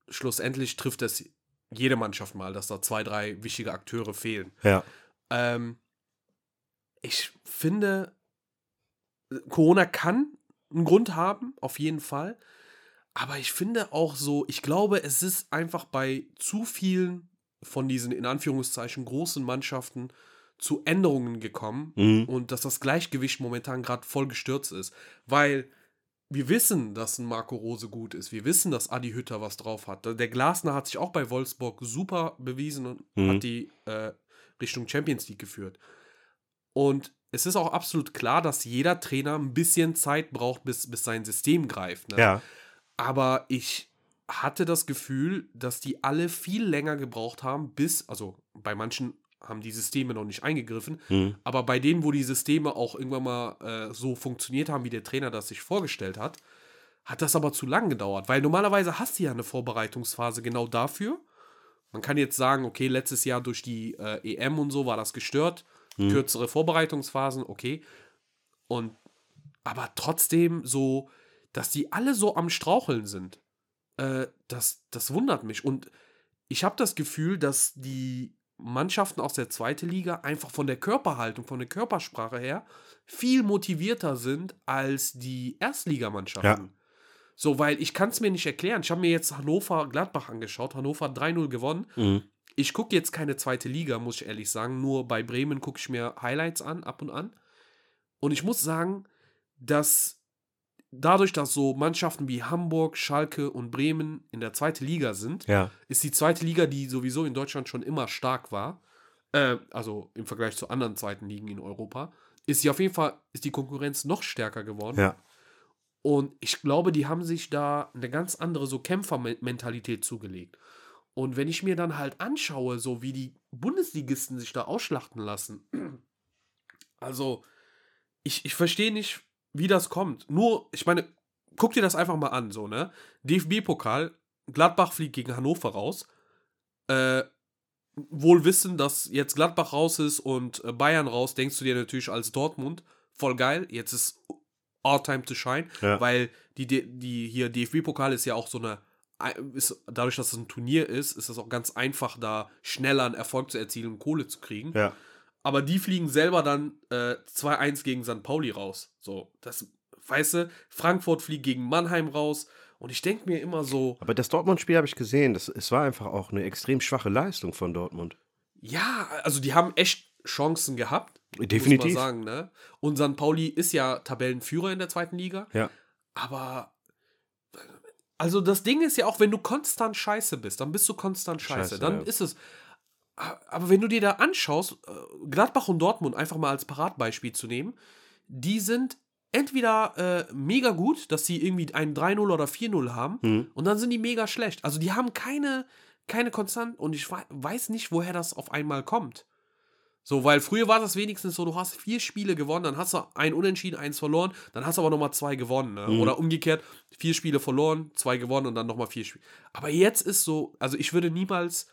[SPEAKER 2] schlussendlich trifft es jede Mannschaft mal, dass da zwei, drei wichtige Akteure fehlen.
[SPEAKER 1] Ja.
[SPEAKER 2] Ähm, ich finde, Corona kann einen Grund haben, auf jeden Fall. Aber ich finde auch so, ich glaube, es ist einfach bei zu vielen von diesen in Anführungszeichen großen Mannschaften zu Änderungen gekommen
[SPEAKER 1] Mhm.
[SPEAKER 2] und dass das Gleichgewicht momentan gerade voll gestürzt ist. Weil wir wissen, dass ein Marco Rose gut ist. Wir wissen, dass Adi Hütter was drauf hat. Der Glasner hat sich auch bei Wolfsburg super bewiesen und
[SPEAKER 1] Mhm.
[SPEAKER 2] hat die äh, Richtung Champions League geführt. Und es ist auch absolut klar, dass jeder Trainer ein bisschen Zeit braucht, bis, bis sein System greift. Ne?
[SPEAKER 1] Ja.
[SPEAKER 2] Aber ich hatte das Gefühl, dass die alle viel länger gebraucht haben, bis, also bei manchen haben die Systeme noch nicht eingegriffen,
[SPEAKER 1] Mhm.
[SPEAKER 2] aber bei denen, wo die Systeme auch irgendwann mal äh, so funktioniert haben, wie der Trainer das sich vorgestellt hat, hat das aber zu lang gedauert. Weil normalerweise hast du ja eine Vorbereitungsphase genau dafür. Man kann jetzt sagen, okay, letztes Jahr durch die äh, EM und so war das gestört. Kürzere Vorbereitungsphasen, okay. Und aber trotzdem so, dass die alle so am Straucheln sind, äh, das, das wundert mich. Und ich habe das Gefühl, dass die Mannschaften aus der zweiten Liga einfach von der Körperhaltung, von der Körpersprache her viel motivierter sind als die Erstligamannschaften. So, weil ich kann es mir nicht erklären. Ich habe mir jetzt Hannover-Gladbach angeschaut. Hannover hat 3-0 gewonnen.
[SPEAKER 1] Mhm.
[SPEAKER 2] Ich gucke jetzt keine zweite Liga, muss ich ehrlich sagen. Nur bei Bremen gucke ich mir Highlights an, ab und an. Und ich muss sagen, dass dadurch, dass so Mannschaften wie Hamburg, Schalke und Bremen in der zweiten Liga sind,
[SPEAKER 1] Ja.
[SPEAKER 2] ist die zweite Liga, die sowieso in Deutschland schon immer stark war, äh, also im Vergleich zu anderen zweiten Ligen in Europa, ist sie auf jeden Fall, ist die Konkurrenz noch stärker geworden.
[SPEAKER 1] Ja.
[SPEAKER 2] Und ich glaube, die haben sich da eine ganz andere so Kämpfermentalität zugelegt. Und wenn ich mir dann halt anschaue, so wie die Bundesligisten sich da ausschlachten lassen, also ich, ich verstehe nicht, wie das kommt. Nur, ich meine, guck dir das einfach mal an, so, ne? DFB-Pokal, Gladbach fliegt gegen Hannover raus. Äh, wohl wissen, dass jetzt Gladbach raus ist und äh, Bayern raus, denkst du dir natürlich als Dortmund, voll geil, jetzt ist all time to shine,
[SPEAKER 1] Ja.
[SPEAKER 2] weil die, die, die hier DFB-Pokal ist ja auch so eine, ist, dadurch, dass es ein Turnier ist, ist es auch ganz einfach, da schneller einen Erfolg zu erzielen und Kohle zu kriegen.
[SPEAKER 1] Ja.
[SPEAKER 2] Aber die fliegen selber dann äh, 2-1 gegen St. Pauli raus. So, das, weißt du, Frankfurt fliegt gegen Mannheim raus. Und ich denke mir immer so,
[SPEAKER 1] Aber das Dortmund-Spiel habe ich gesehen. Das, es war einfach auch eine extrem schwache Leistung von Dortmund.
[SPEAKER 2] ja, also die haben echt Chancen gehabt.
[SPEAKER 1] Definitiv.
[SPEAKER 2] Muss man sagen, ne? Und St. Pauli ist ja Tabellenführer in der zweiten Liga.
[SPEAKER 1] Ja.
[SPEAKER 2] Aber also das Ding ist ja auch, wenn du konstant scheiße bist, dann bist du konstant scheiße.
[SPEAKER 1] Scheiße,
[SPEAKER 2] dann
[SPEAKER 1] ja.
[SPEAKER 2] ist es. Aber wenn du dir da anschaust, äh, Gladbach und Dortmund einfach mal als Paradbeispiel zu nehmen, die sind entweder äh, mega gut, dass sie irgendwie einen 3-0 oder 4-0 haben,
[SPEAKER 1] Mhm.
[SPEAKER 2] und dann sind die mega schlecht. Also die haben keine, keine Konstant und ich wei- weiß nicht, woher das auf einmal kommt. So, weil früher war das wenigstens so, du hast vier Spiele gewonnen, dann hast du ein Unentschieden, eins verloren, dann hast du aber nochmal zwei gewonnen. Ne?
[SPEAKER 1] Mhm.
[SPEAKER 2] Oder umgekehrt, vier Spiele verloren, zwei gewonnen und dann nochmal vier Spiele. Aber jetzt ist so, also ich würde niemals,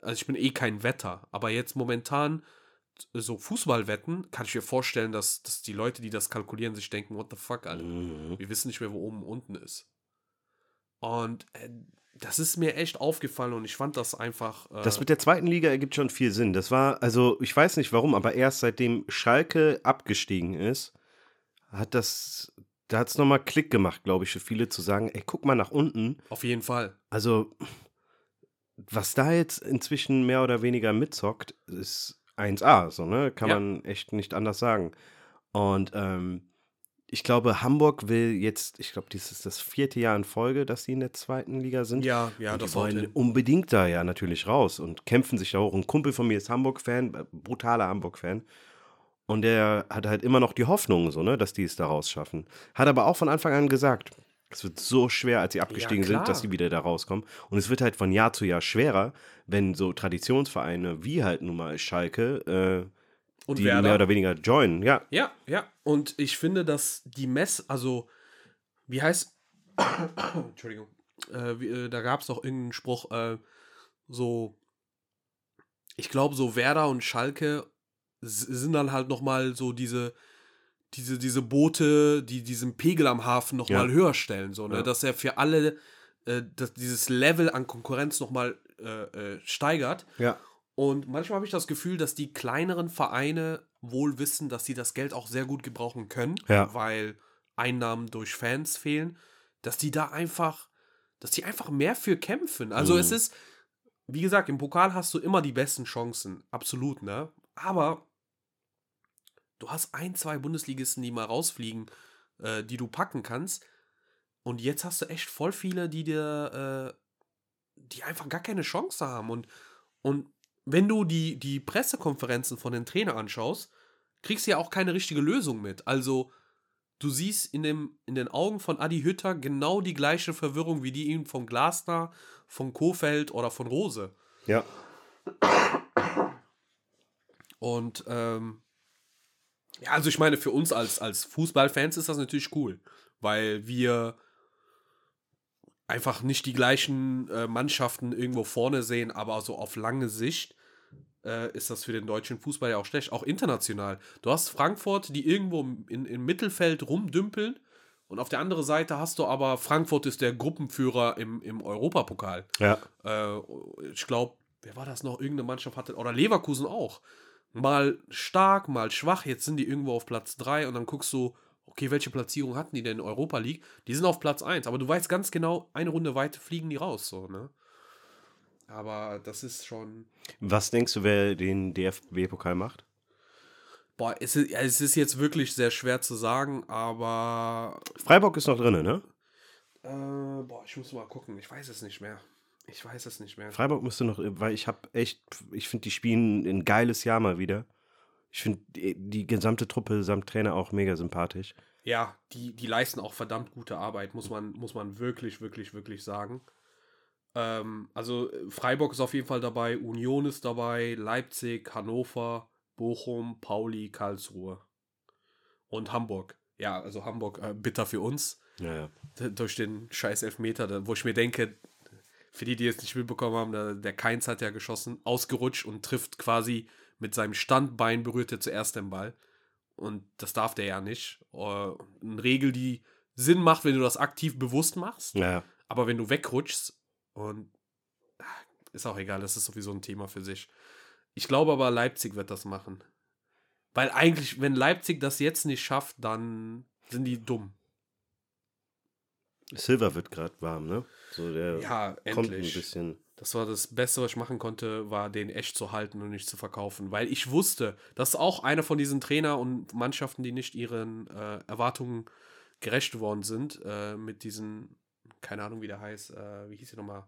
[SPEAKER 2] also ich bin eh kein Wetter, aber jetzt momentan so Fußballwetten, kann ich mir vorstellen, dass, dass die Leute, die das kalkulieren, sich denken, what the fuck, Alter.
[SPEAKER 1] Mhm.
[SPEAKER 2] Wir wissen nicht mehr, wo oben und unten ist. Und äh, das ist mir echt aufgefallen und ich fand das einfach. Äh,
[SPEAKER 1] Das mit der zweiten Liga ergibt schon viel Sinn. Das war, also ich weiß nicht warum, aber erst seitdem Schalke abgestiegen ist, hat das, da hat es nochmal Klick gemacht, glaube ich, für viele zu sagen, ey, guck mal nach unten.
[SPEAKER 2] auf jeden Fall.
[SPEAKER 1] Also, was da jetzt inzwischen mehr oder weniger mitzockt, ist 1A, so, ne? Kann
[SPEAKER 2] Ja.
[SPEAKER 1] man echt nicht anders sagen. Und ähm, ich glaube, Hamburg will jetzt, ich glaube, dies ist das vierte Jahr in Folge, dass sie in der zweiten Liga sind.
[SPEAKER 2] Ja, ja,
[SPEAKER 1] und die
[SPEAKER 2] das haut
[SPEAKER 1] wollen
[SPEAKER 2] hin.
[SPEAKER 1] unbedingt da ja natürlich raus und kämpfen sich da hoch. Ein Kumpel von mir ist Hamburg-Fan, äh, brutaler Hamburg-Fan. Und der hat halt immer noch die Hoffnung, so, ne, dass die es da rausschaffen. Hat aber auch von Anfang an gesagt, es wird so schwer, als sie abgestiegen sind,
[SPEAKER 2] klar.
[SPEAKER 1] dass sie wieder da rauskommen. Und es wird halt von Jahr zu Jahr schwerer, wenn so Traditionsvereine wie halt nun mal Schalke, äh,
[SPEAKER 2] Und
[SPEAKER 1] die
[SPEAKER 2] Werder.
[SPEAKER 1] mehr oder weniger joinen. Ja,
[SPEAKER 2] Ja, ja. Und ich finde, dass die Mess, also, wie heißt. Entschuldigung. Äh, wie, äh, da gab es doch irgendeinen Spruch, äh, so. Ich glaube, so Werder und Schalke sind dann halt nochmal so diese. Diese, diese Boote, die diesen Pegel am Hafen nochmal
[SPEAKER 1] Ja.
[SPEAKER 2] höher stellen, so, ne?
[SPEAKER 1] Ja.
[SPEAKER 2] dass er für alle äh, dass dieses Level an Konkurrenz nochmal äh, äh, steigert.
[SPEAKER 1] ja.
[SPEAKER 2] Und manchmal habe ich das Gefühl, dass die kleineren Vereine wohl wissen, dass sie das Geld auch sehr gut gebrauchen können,
[SPEAKER 1] Ja.
[SPEAKER 2] weil Einnahmen durch Fans fehlen, dass die da einfach, dass die einfach mehr für kämpfen. Also
[SPEAKER 1] Mhm.
[SPEAKER 2] es ist, wie gesagt, im Pokal hast du immer die besten Chancen, absolut, ne? Aber du hast ein, zwei Bundesligisten, die mal rausfliegen, äh, die du packen kannst. Und jetzt hast du echt voll viele, die dir, äh, die einfach gar keine Chance haben. Und, und wenn du die, die Pressekonferenzen von den Trainern anschaust, kriegst du ja auch keine richtige Lösung mit. Also, du siehst in, dem, in den Augen von Adi Hütter genau die gleiche Verwirrung, wie die ihm von Glasner, von Kofeld oder von Rose.
[SPEAKER 1] Ja.
[SPEAKER 2] Und ähm, ja, also ich meine, für uns als, als Fußballfans ist das natürlich cool, weil wir einfach nicht die gleichen äh, Mannschaften irgendwo vorne sehen, aber so auf lange Sicht äh, ist das für den deutschen Fußball ja auch schlecht, auch international. Du hast Frankfurt, die irgendwo in, im Mittelfeld rumdümpeln und auf der anderen Seite hast du aber, Frankfurt ist der Gruppenführer im, im Europapokal.
[SPEAKER 1] Ja.
[SPEAKER 2] Äh, ich glaube, wer war das noch? Irgendeine Mannschaft hatte, oder Leverkusen auch. Mal stark, mal schwach. Jetzt sind die irgendwo auf Platz 3 und dann guckst du, okay, welche Platzierung hatten die denn in Europa League? Die sind auf Platz 1, aber du weißt ganz genau, eine Runde weit fliegen die raus, so, ne? Aber das ist schon.
[SPEAKER 1] Was denkst du, wer den DFB-Pokal macht?
[SPEAKER 2] Boah, es ist, es ist jetzt wirklich sehr schwer zu sagen, aber.
[SPEAKER 1] Freiburg ist noch drin, ne?
[SPEAKER 2] Äh, boah, ich muss mal gucken. Ich weiß es nicht mehr. Ich weiß es nicht mehr.
[SPEAKER 1] Freiburg müsste noch, weil ich habe echt, ich finde, die spielen ein geiles Jahr mal wieder. Ich finde die, gesamte Truppe samt Trainer auch mega sympathisch.
[SPEAKER 2] Ja, die, die leisten auch verdammt gute Arbeit, muss man, muss man wirklich, wirklich, wirklich sagen. Ähm, also Freiburg ist auf jeden Fall dabei, Union ist dabei, Leipzig, Hannover, Bochum, Pauli, Karlsruhe und Hamburg. Ja, also Hamburg äh, bitter für uns
[SPEAKER 1] Ja, ja.
[SPEAKER 2] durch den scheiß Elfmeter, wo ich mir denke, für die, die es nicht mitbekommen haben, der, Keins hat ja geschossen, ausgerutscht und trifft quasi mit seinem Standbein berührt er zuerst den Ball. Und das darf der ja nicht. Äh, Eine Regel, die Sinn macht, wenn du das aktiv bewusst machst.
[SPEAKER 1] Ja, ja.
[SPEAKER 2] Aber wenn du wegrutschst und ah, ist auch egal, das ist sowieso ein Thema für sich. Ich glaube aber, Leipzig wird das machen. Weil eigentlich, wenn Leipzig das jetzt nicht schafft, dann sind die dumm.
[SPEAKER 1] Silver wird gerade warm, ne? So, der
[SPEAKER 2] Ja,
[SPEAKER 1] kommt ein
[SPEAKER 2] endlich.
[SPEAKER 1] bisschen.
[SPEAKER 2] Das war das Beste, was ich machen konnte, war den echt zu halten und nicht zu verkaufen. Weil ich wusste, das ist auch einer von diesen Trainer und Mannschaften, die nicht ihren äh, Erwartungen gerecht geworden sind, äh, mit diesen, keine Ahnung, wie der heißt, äh, wie hieß der nochmal?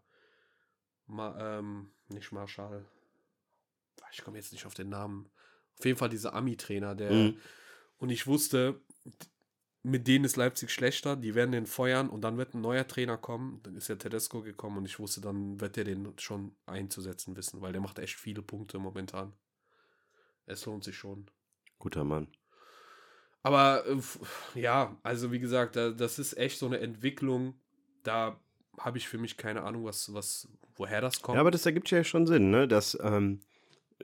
[SPEAKER 2] Ma, ähm, nicht Marschall. Ich komme jetzt nicht auf den Namen. Auf jeden Fall dieser Ami-Trainer, der.
[SPEAKER 1] Mhm.
[SPEAKER 2] Und ich wusste, mit denen ist Leipzig schlechter, die werden den feuern und dann wird ein neuer Trainer kommen. Dann ist ja Tedesco gekommen und ich wusste, dann wird er den schon einzusetzen wissen, weil der macht echt viele Punkte momentan. Es lohnt sich schon.
[SPEAKER 1] Guter Mann.
[SPEAKER 2] Aber äh, ja, also wie gesagt, da, das ist echt so eine Entwicklung, da habe ich für mich keine Ahnung, was, was, woher das kommt.
[SPEAKER 1] Ja, aber das ergibt ja schon Sinn, ne? Dass ähm,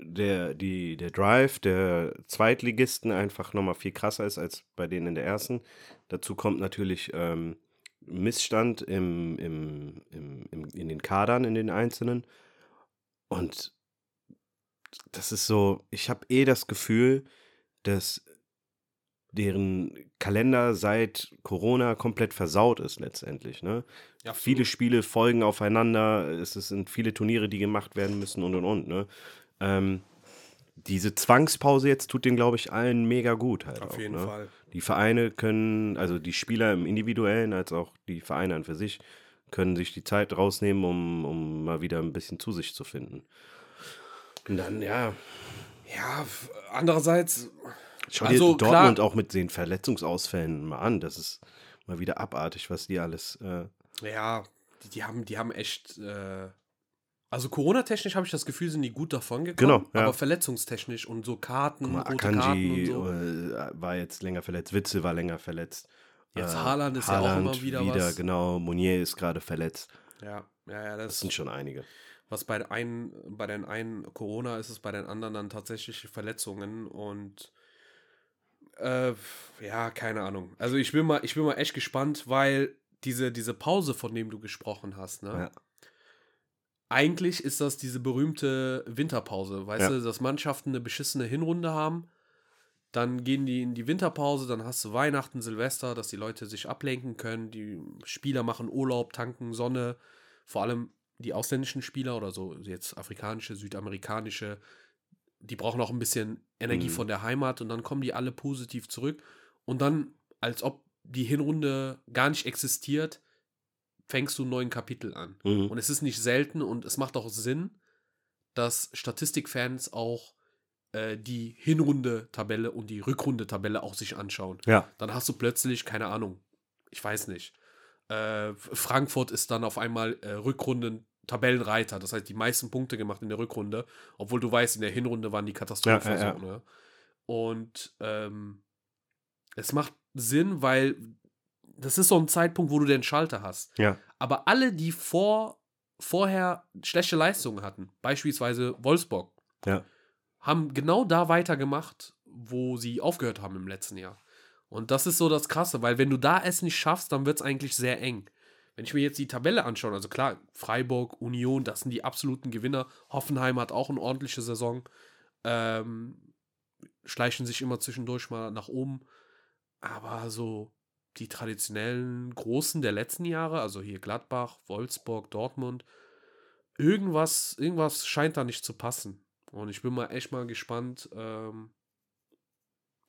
[SPEAKER 1] der, die, der Drive der Zweitligisten einfach nochmal viel krasser ist als bei denen in der ersten. Dazu kommt natürlich ähm, Missstand im, im, im, im, in den Kadern, in den einzelnen. Und das ist so, ich habe eh das Gefühl, dass deren Kalender seit Corona komplett versaut ist letztendlich. Ne?
[SPEAKER 2] ja,
[SPEAKER 1] Viele Spiele folgen aufeinander, es sind viele Turniere, die gemacht werden müssen und und und. Ne? Ähm, diese Zwangspause jetzt tut den, glaube ich, allen mega gut halt.
[SPEAKER 2] Auf
[SPEAKER 1] auch,
[SPEAKER 2] jeden
[SPEAKER 1] ne?
[SPEAKER 2] Fall.
[SPEAKER 1] Die Vereine können, also die Spieler im Individuellen als auch die Vereine an für sich, können sich die Zeit rausnehmen, um, um mal wieder ein bisschen zu sich zu finden. Und dann, ja,
[SPEAKER 2] Ja, andererseits,
[SPEAKER 1] schau
[SPEAKER 2] Also,
[SPEAKER 1] dir
[SPEAKER 2] klar-
[SPEAKER 1] Dortmund auch mit den Verletzungsausfällen mal an. Das ist mal wieder abartig, was die alles. Äh,
[SPEAKER 2] ja, die, die, haben, die haben echt. Äh, also Corona-technisch habe ich das Gefühl, sind die gut davon gekommen.
[SPEAKER 1] Genau, ja.
[SPEAKER 2] Aber verletzungstechnisch und so Karten,
[SPEAKER 1] mal,
[SPEAKER 2] rote Karten
[SPEAKER 1] Akanji
[SPEAKER 2] und so.
[SPEAKER 1] äh, war jetzt länger verletzt, Witzel war länger verletzt.
[SPEAKER 2] Jetzt
[SPEAKER 1] äh,
[SPEAKER 2] Haaland ist ja auch
[SPEAKER 1] Haaland
[SPEAKER 2] immer wieder was.
[SPEAKER 1] Genau, Monier ist gerade verletzt.
[SPEAKER 2] Ja, ja, ja,
[SPEAKER 1] Das
[SPEAKER 2] das,
[SPEAKER 1] sind schon einige.
[SPEAKER 2] was bei den einen, bei den einen Corona ist, ist bei den anderen dann tatsächlich Verletzungen und äh, ja, keine Ahnung. Also ich bin mal, ich bin mal echt gespannt, weil diese, diese Pause, von dem du gesprochen hast, ne?
[SPEAKER 1] Ja.
[SPEAKER 2] Eigentlich ist das diese berühmte Winterpause, weißt
[SPEAKER 1] Ja.
[SPEAKER 2] du, dass Mannschaften eine beschissene Hinrunde haben, dann gehen die in die Winterpause, dann hast du Weihnachten, Silvester, dass die Leute sich ablenken können, die Spieler machen Urlaub, tanken Sonne, vor allem die ausländischen Spieler oder so jetzt afrikanische, südamerikanische, die brauchen auch ein bisschen Energie
[SPEAKER 1] Mhm.
[SPEAKER 2] von der Heimat und dann kommen die alle positiv zurück und dann, als ob die Hinrunde gar nicht existiert, fängst du einen neuen Kapitel an.
[SPEAKER 1] Mhm.
[SPEAKER 2] Und es ist nicht selten und es macht auch Sinn, dass Statistikfans auch äh, die Hinrunde-Tabelle und die Rückrunde-Tabelle auch sich anschauen.
[SPEAKER 1] Ja,
[SPEAKER 2] Dann hast du plötzlich, keine Ahnung, ich weiß nicht, äh, Frankfurt ist dann auf einmal äh, Rückrunden-Tabellenreiter. Das heißt, die meisten Punkte gemacht in der Rückrunde, obwohl du weißt, in der Hinrunde waren die Katastrophe.
[SPEAKER 1] Ja, ja, ja.
[SPEAKER 2] ne? Und ähm, es macht Sinn, weil das ist so ein Zeitpunkt, wo du den Schalter hast.
[SPEAKER 1] ja.
[SPEAKER 2] Aber alle, die vor, vorher schlechte Leistungen hatten, beispielsweise Wolfsburg,
[SPEAKER 1] Ja.
[SPEAKER 2] haben genau da weitergemacht, wo sie aufgehört haben im letzten Jahr. Und das ist so das Krasse, weil wenn du da es nicht schaffst, dann wird es eigentlich sehr eng. Wenn ich mir jetzt die Tabelle anschaue, also klar, Freiburg, Union, das sind die absoluten Gewinner. Hoffenheim hat auch eine ordentliche Saison. Ähm, schleichen sich immer zwischendurch mal nach oben. Aber so die traditionellen Großen der letzten Jahre, also hier Gladbach, Wolfsburg, Dortmund, irgendwas, irgendwas scheint da nicht zu passen. Und ich bin mal echt mal gespannt, ähm,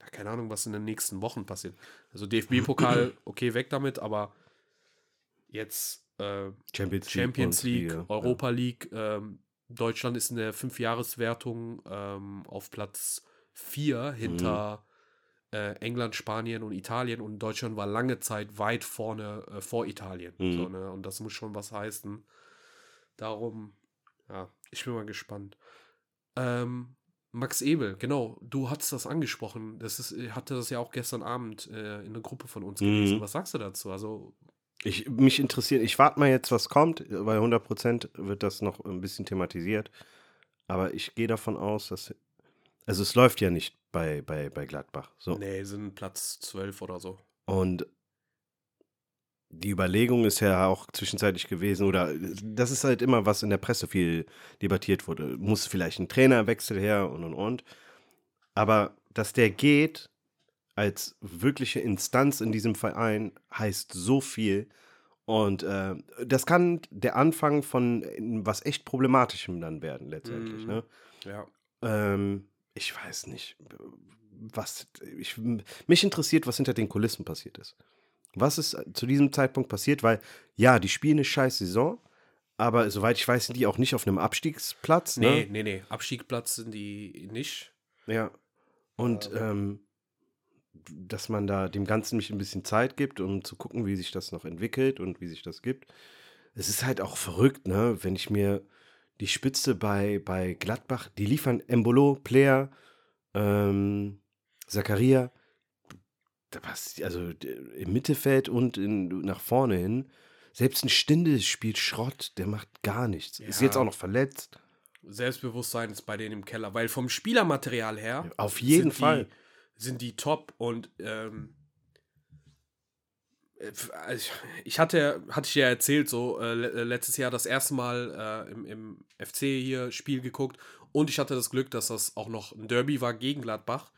[SPEAKER 2] ja, keine Ahnung, was in den nächsten Wochen passiert. Also DFB-Pokal, okay, weg damit, aber jetzt äh,
[SPEAKER 1] Champions League.
[SPEAKER 2] Champions League,
[SPEAKER 1] Bundesliga,
[SPEAKER 2] Europa League, ähm, Deutschland ist in der Fünfjahreswertung ähm, auf Platz 4 hinter äh, England, Spanien und Italien und Deutschland war lange Zeit weit vorne äh, vor Italien.
[SPEAKER 1] Mhm.
[SPEAKER 2] So, ne? Und das muss schon was heißen. Darum, ja, ich bin mal gespannt. Ähm, Max Ebel, genau, du hattest das angesprochen. Das ist, ich hatte das ja auch gestern Abend äh, in einer Gruppe von uns gelesen.
[SPEAKER 1] Mhm.
[SPEAKER 2] Was sagst du dazu? Also,
[SPEAKER 1] Ich, mich interessiert, ich warte mal jetzt, was kommt. Bei 100% wird das noch ein bisschen thematisiert. Aber ich gehe davon aus, dass. Also, es läuft ja nicht bei, bei, bei Gladbach. So.
[SPEAKER 2] nee, sind Platz 12 oder so.
[SPEAKER 1] Und die Überlegung ist ja auch zwischenzeitlich gewesen, oder das ist halt immer, was in der Presse viel debattiert wurde. Muss vielleicht ein Trainerwechsel her und und und. Aber dass der geht als wirkliche Instanz in diesem Verein, heißt so viel. Und äh, das kann der Anfang von was echt Problematischem dann werden, letztendlich.
[SPEAKER 2] Mhm.
[SPEAKER 1] Ne?
[SPEAKER 2] Ja.
[SPEAKER 1] Ähm, ich weiß nicht, was ich, mich interessiert, was hinter den Kulissen passiert ist. Was ist zu diesem Zeitpunkt passiert? Weil, ja, die spielen eine scheiß Saison, aber soweit ich weiß, sind die auch nicht auf einem Abstiegsplatz.
[SPEAKER 2] Nee,
[SPEAKER 1] Ne?
[SPEAKER 2] nee, nee. Abstiegsplatz sind die nicht.
[SPEAKER 1] Ja. Und
[SPEAKER 2] Ähm.
[SPEAKER 1] ähm, dass man da dem Ganzen mich ein bisschen Zeit gibt, um zu gucken, wie sich das noch entwickelt und wie sich das gibt. Es ist halt auch verrückt, ne? Wenn ich mir die Spitze bei, bei Gladbach, die liefern Embolo, Player, ähm, Zakaria, da passt, also im Mittelfeld und in, nach vorne hin. Selbst ein Stinde spielt Schrott, der macht gar nichts. Ist
[SPEAKER 2] Ja.
[SPEAKER 1] jetzt auch noch verletzt.
[SPEAKER 2] Selbstbewusstsein ist bei denen im Keller, weil vom Spielermaterial her.
[SPEAKER 1] Auf jeden Fall.
[SPEAKER 2] Die, sind die top und ähm, ich- ich hatte, hatte ich ja erzählt, so äh, äh, letztes Jahr das erste Mal äh, im, im FC hier Spiel geguckt und ich hatte das Glück, dass das auch noch ein Derby war gegen Gladbach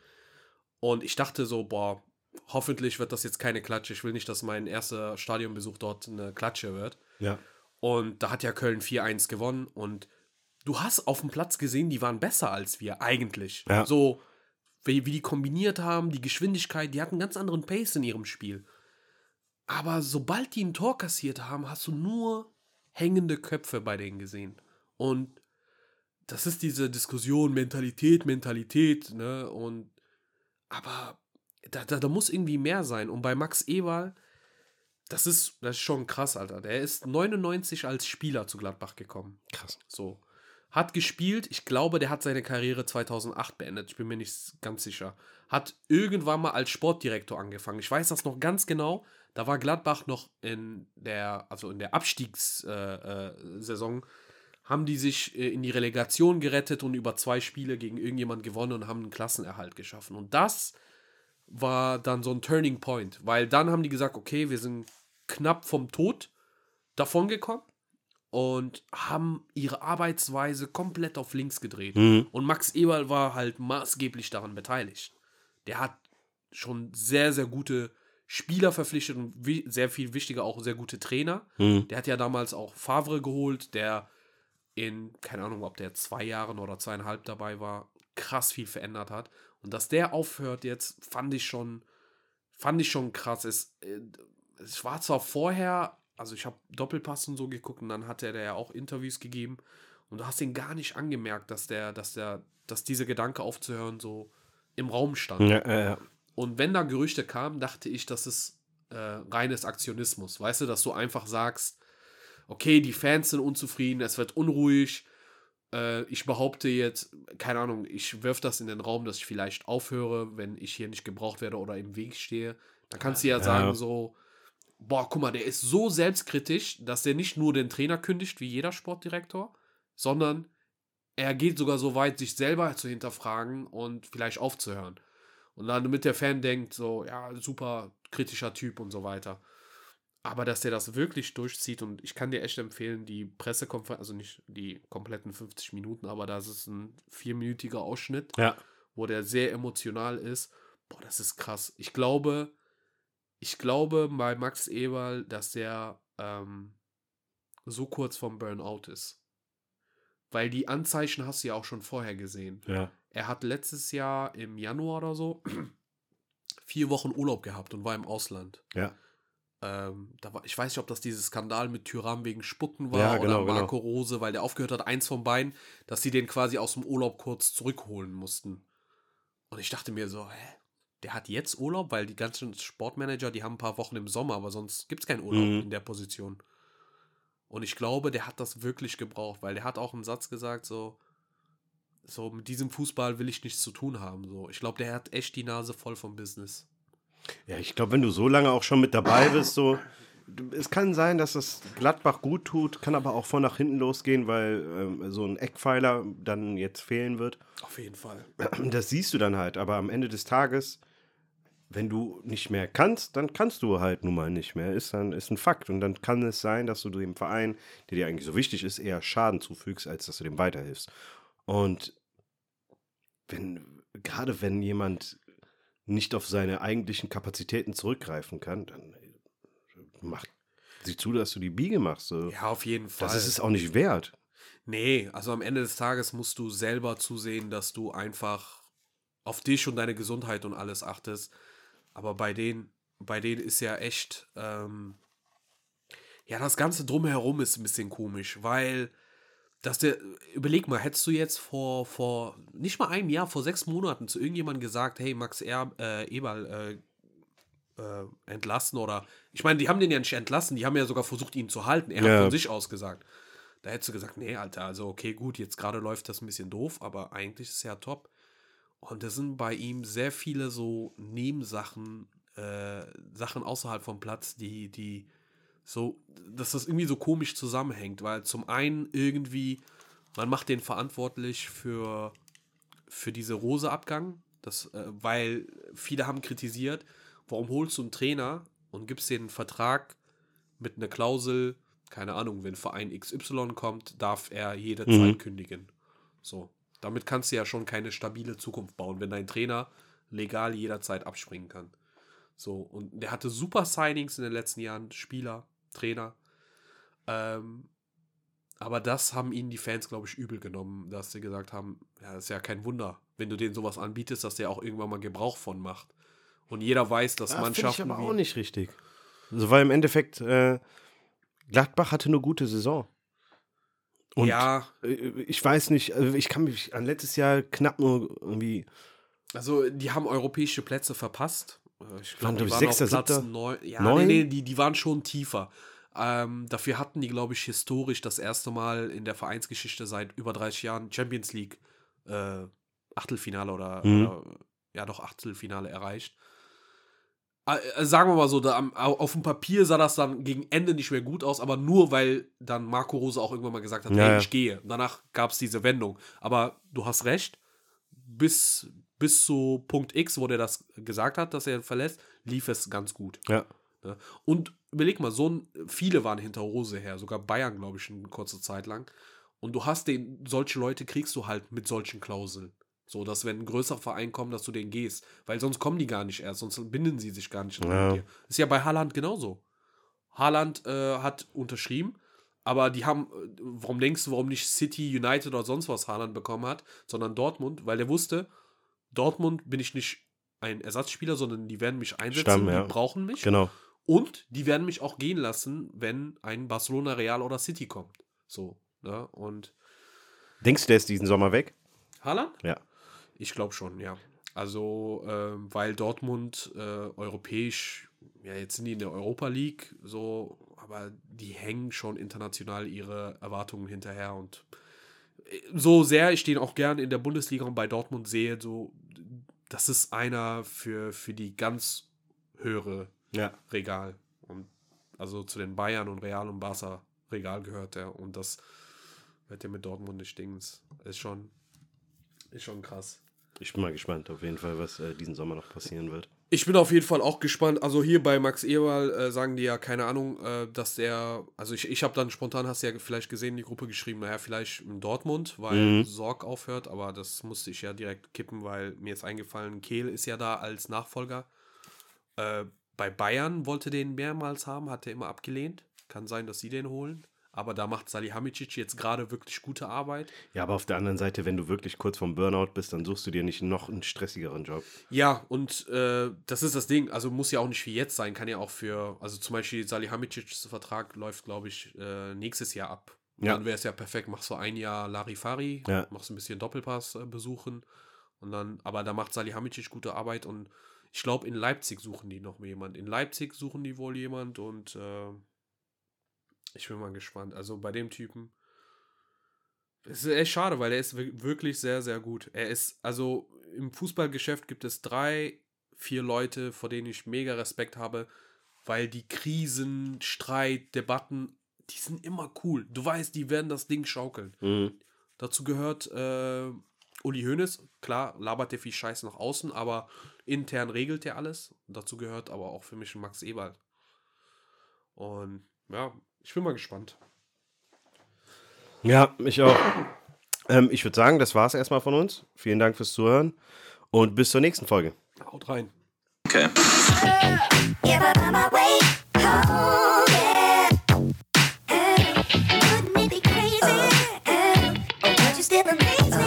[SPEAKER 2] und ich dachte so, boah, hoffentlich wird das jetzt keine Klatsche. Ich will nicht, dass mein erster Stadionbesuch dort eine Klatsche wird.
[SPEAKER 1] Ja.
[SPEAKER 2] Und da hat ja Köln 4-1 gewonnen und du hast auf dem Platz gesehen, die waren besser als wir eigentlich.
[SPEAKER 1] Ja.
[SPEAKER 2] So, wie, wie die kombiniert haben, die Geschwindigkeit, die hatten einen ganz anderen Pace in ihrem Spiel. Aber sobald die ein Tor kassiert haben, hast du nur hängende Köpfe bei denen gesehen. Und das ist diese Diskussion, Mentalität, Mentalität, ne? Und aber da, da, da muss irgendwie mehr sein. Und bei Max Eberl, das ist, das ist schon krass, Alter. Der ist 99 als Spieler zu Gladbach gekommen.
[SPEAKER 1] Krass.
[SPEAKER 2] So. Hat gespielt, ich glaube, der hat seine Karriere 2008 beendet, ich bin mir nicht ganz sicher. Hat irgendwann mal als Sportdirektor angefangen. Ich weiß das noch ganz genau. Da war Gladbach noch in der, also in der Abstiegssaison, äh, äh, haben die sich äh, in die Relegation gerettet und über zwei Spiele gegen irgendjemand gewonnen und haben einen Klassenerhalt geschaffen. Und das war dann so ein Turning Point, weil dann haben die gesagt, okay, wir sind knapp vom Tod davongekommen und haben ihre Arbeitsweise komplett auf links gedreht.
[SPEAKER 1] Mhm.
[SPEAKER 2] Und Max Eberl war halt maßgeblich daran beteiligt. Der hat schon sehr, sehr gute Spieler verpflichtet und sehr viel wichtiger auch sehr gute Trainer.
[SPEAKER 1] Mhm.
[SPEAKER 2] Der hat ja damals auch Favre geholt, der in, keine Ahnung, ob der zwei Jahren oder zweieinhalb dabei war, krass viel verändert hat. Und dass der aufhört jetzt, fand ich schon, fand ich schon krass. Es, äh, es war zwar vorher, also ich habe Doppelpass und so geguckt und dann hat er ja auch Interviews gegeben und du hast ihn gar nicht angemerkt, dass der, dass der, dass dieser Gedanke aufzuhören so im Raum stand.
[SPEAKER 1] Ja, ja, ja.
[SPEAKER 2] Und wenn da Gerüchte kamen, dachte ich, das ist äh, reines Aktionismus. Weißt du, dass du einfach sagst, okay, die Fans sind unzufrieden, es wird unruhig. Äh, ich behaupte jetzt, keine Ahnung, ich wirf das in den Raum, dass ich vielleicht aufhöre, wenn ich hier nicht gebraucht werde oder im Weg stehe. Dann kannst du ja,
[SPEAKER 1] Ja.
[SPEAKER 2] sagen, so, boah, guck mal, der ist so selbstkritisch, dass der nicht nur den Trainer kündigt, wie jeder Sportdirektor, sondern er geht sogar so weit, sich selber zu hinterfragen und vielleicht aufzuhören. Und dann damit der Fan denkt, so, ja, super kritischer Typ und so weiter. Aber dass der das wirklich durchzieht und ich kann dir echt empfehlen, die Pressekonferenz, also nicht die kompletten 50 Minuten, aber das ist ein vierminütiger Ausschnitt,
[SPEAKER 1] ja.
[SPEAKER 2] wo der sehr emotional ist. Boah, das ist krass. Ich glaube, ich glaube bei Max Eberl, dass der ähm, so kurz vom Burnout ist. Weil die Anzeichen hast du ja auch schon vorher gesehen.
[SPEAKER 1] ja.
[SPEAKER 2] Er hat letztes Jahr im Januar oder so vier Wochen Urlaub gehabt und war im Ausland.
[SPEAKER 1] Ja.
[SPEAKER 2] Ähm, da war, ich weiß nicht, ob das dieses Skandal mit Tyram wegen Spucken war
[SPEAKER 1] Ja, genau,
[SPEAKER 2] oder Marco Rose, weil der aufgehört hat, eins von beiden, dass sie den quasi aus dem Urlaub kurz zurückholen mussten. Und ich dachte mir so, hä? Der hat jetzt Urlaub, weil die ganzen Sportmanager, die haben ein paar Wochen im Sommer, aber sonst gibt es keinen Urlaub
[SPEAKER 1] Mhm.
[SPEAKER 2] in der Position. Und ich glaube, der hat das wirklich gebraucht, weil der hat auch einen Satz gesagt, so, so mit diesem Fußball will ich nichts zu tun haben. So, ich glaube, der hat echt die Nase voll vom Business.
[SPEAKER 1] Ja, ich glaube, wenn du so lange auch schon mit dabei bist, so, es kann sein, dass es Gladbach gut tut, kann aber auch von nach hinten losgehen, weil ähm, so ein Eckpfeiler dann jetzt fehlen wird.
[SPEAKER 2] Auf jeden Fall.
[SPEAKER 1] Das siehst du dann halt, aber am Ende des Tages, wenn du nicht mehr kannst, dann kannst du halt nun mal nicht mehr. Ist dann ist ein Fakt. Und dann kann es sein, dass du dem Verein, der dir eigentlich so wichtig ist, eher Schaden zufügst, als dass du dem weiterhilfst. Und wenn, gerade wenn jemand nicht auf seine eigentlichen Kapazitäten zurückgreifen kann, dann mach, sieh zu, dass du die Biege machst. So.
[SPEAKER 2] Ja, auf jeden Fall.
[SPEAKER 1] das ist es auch nicht wert.
[SPEAKER 2] Nee, also am Ende des Tages musst du selber zusehen, dass du einfach auf dich und deine Gesundheit und alles achtest. Aber bei denen, bei denen ist ja echt, ähm, ja, das Ganze drumherum ist ein bisschen komisch, weil dass der, überleg mal, hättest du jetzt vor, vor, nicht mal einem Jahr, vor sechs Monaten zu irgendjemandem gesagt, hey, Max er, äh, Eberl, äh, äh, entlassen oder, ich meine, die haben den ja nicht entlassen, die haben ja sogar versucht, ihn zu halten. Er
[SPEAKER 1] Ja.
[SPEAKER 2] hat von sich aus gesagt. Da hättest du gesagt, nee, Alter, also okay, gut, jetzt gerade läuft das ein bisschen doof, aber eigentlich ist es ja top. Und das sind bei ihm sehr viele so Nebensachen, äh, Sachen außerhalb vom Platz, die, die so, dass das irgendwie so komisch zusammenhängt, weil zum einen irgendwie, man macht den verantwortlich für, für diese Rose-Abgang, das, äh, weil viele haben kritisiert, warum holst du einen Trainer und gibst den einen Vertrag mit einer Klausel, keine Ahnung, wenn Verein XY kommt, darf er jede
[SPEAKER 1] Mhm.
[SPEAKER 2] Kündigen. So. Damit kannst du ja schon keine stabile Zukunft bauen, wenn dein Trainer legal jederzeit abspringen kann. So, und der hatte super Signings in den letzten Jahren, Spieler, Trainer. Ähm, Aber das haben ihnen die Fans, glaube ich, übel genommen, dass sie gesagt haben, ja, ist ja kein Wunder, wenn du denen sowas anbietest, dass der auch irgendwann mal Gebrauch von macht. Und jeder weiß, dass
[SPEAKER 1] Ah, Finde ich
[SPEAKER 2] Mannschaften
[SPEAKER 1] aber auch nicht richtig. Also, weil im Endeffekt äh, Gladbach hatte eine gute Saison. Und
[SPEAKER 2] ja,
[SPEAKER 1] äh, ich weiß nicht, also ich kann mich an letztes Jahr knapp nur irgendwie.
[SPEAKER 2] Also, die haben europäische Plätze verpasst. Äh, Ich glaube,
[SPEAKER 1] glaub
[SPEAKER 2] die waren
[SPEAKER 1] Sechster,
[SPEAKER 2] auf Platz. Ja,
[SPEAKER 1] Neun?
[SPEAKER 2] nee, nee, die, die waren schon tiefer. Ähm, dafür hatten die, glaube ich, historisch das erste Mal in der Vereinsgeschichte seit über 30 Jahren Champions League äh, Achtelfinale oder,
[SPEAKER 1] Mhm.
[SPEAKER 2] oder ja doch Achtelfinale erreicht. Äh, äh, sagen wir mal so, da auf dem Papier sah das dann gegen Ende nicht mehr gut aus, aber nur weil dann Marco Rose auch irgendwann mal gesagt hat,
[SPEAKER 1] Ja,
[SPEAKER 2] hey,
[SPEAKER 1] ja.
[SPEAKER 2] ich gehe. Danach gab es diese Wendung. Aber du hast recht, bis, bis zu Punkt X, wo der das gesagt hat, dass er verlässt, lief es ganz gut.
[SPEAKER 1] Ja.
[SPEAKER 2] Ne? Und überleg mal, so ein, viele waren hinter Rose her, sogar Bayern, glaube ich, eine kurze Zeit lang. Und du hast den, solche Leute kriegst du halt mit solchen Klauseln. So, dass wenn ein größerer Verein kommt, dass du den gehst. Weil sonst kommen die gar nicht erst, sonst binden sie sich gar nicht
[SPEAKER 1] Ja.
[SPEAKER 2] mit dir. Ist ja bei Haaland genauso. Haaland äh, hat unterschrieben, aber die haben, äh, warum denkst du, warum nicht City, United oder sonst was Haaland bekommen hat, sondern Dortmund, weil der wusste, Dortmund bin ich nicht ein Ersatzspieler, sondern die werden mich einsetzen,
[SPEAKER 1] Stamm, ja.
[SPEAKER 2] die brauchen mich.
[SPEAKER 1] Genau.
[SPEAKER 2] Und die werden mich auch gehen lassen, wenn ein Barcelona, Real oder City kommt. So, ne? Und
[SPEAKER 1] Denkst du, der ist diesen Sommer weg?
[SPEAKER 2] Haaland?
[SPEAKER 1] Ja.
[SPEAKER 2] Ich glaube schon, ja. Also, ähm, weil Dortmund äh, europäisch, ja, jetzt sind die in der Europa League, so, aber die hängen schon international ihre Erwartungen hinterher und äh, so sehr ich den auch gern in der Bundesliga und bei Dortmund sehe, so, das ist einer für, für die ganz höhere
[SPEAKER 1] Ja.
[SPEAKER 2] Regal. Und also zu den Bayern und Real und Barca Regal gehört er. Und das wird ja mit Dortmund nicht Dings. Ist schon, ist schon krass.
[SPEAKER 1] Ich bin mal gespannt, auf jeden Fall, was äh, diesen Sommer noch passieren wird.
[SPEAKER 2] Ich bin auf jeden Fall auch gespannt. Also hier bei Max Eberl äh, sagen die ja, keine Ahnung, äh, dass der, also ich, ich habe dann spontan, hast du ja vielleicht gesehen, die Gruppe geschrieben, naja, vielleicht in Dortmund, weil
[SPEAKER 1] Mhm.
[SPEAKER 2] Sorg aufhört, aber das musste ich ja direkt kippen, weil mir ist eingefallen, Kehl ist ja da als Nachfolger. Äh, bei Bayern wollte den mehrmals haben, hat er immer abgelehnt. Kann sein, dass sie den holen. Aber da macht Salihamidzic jetzt gerade wirklich gute Arbeit.
[SPEAKER 1] Ja, aber auf der anderen Seite, wenn du wirklich kurz vom Burnout bist, dann suchst du dir nicht noch einen stressigeren Job.
[SPEAKER 2] Ja, und äh, das ist das Ding. Also muss ja auch nicht wie jetzt sein, kann ja auch für, also zum Beispiel Salihamidzics Vertrag läuft, glaube ich, äh, nächstes Jahr ab. Und
[SPEAKER 1] Ja.
[SPEAKER 2] Dann wäre es ja perfekt, machst du ein Jahr Larifari,
[SPEAKER 1] Ja.
[SPEAKER 2] machst ein bisschen Doppelpass äh, besuchen und dann, aber da macht Salihamidzic gute Arbeit und ich glaube, in Leipzig suchen die noch jemand. In Leipzig suchen die wohl jemand und äh, ich bin mal gespannt. Also bei dem Typen. Es ist echt schade, weil er ist wir- wirklich sehr, sehr gut. Er ist, also im Fußballgeschäft gibt es drei, vier Leute, vor denen ich mega Respekt habe, weil die Krisen, Streit, Debatten, die sind immer cool. Du weißt, die werden das Ding schaukeln.
[SPEAKER 1] Mhm.
[SPEAKER 2] Dazu gehört äh, Uli Hoeneß. Klar, labert der viel Scheiß nach außen, aber intern regelt er alles. Dazu gehört aber auch für mich Max Eberl. Und ja, ich bin mal gespannt.
[SPEAKER 1] Ja, ich auch. Ähm, ich würde sagen, das war es erstmal von uns. Vielen Dank fürs Zuhören und bis zur nächsten Folge.
[SPEAKER 2] Haut rein.
[SPEAKER 3] Okay.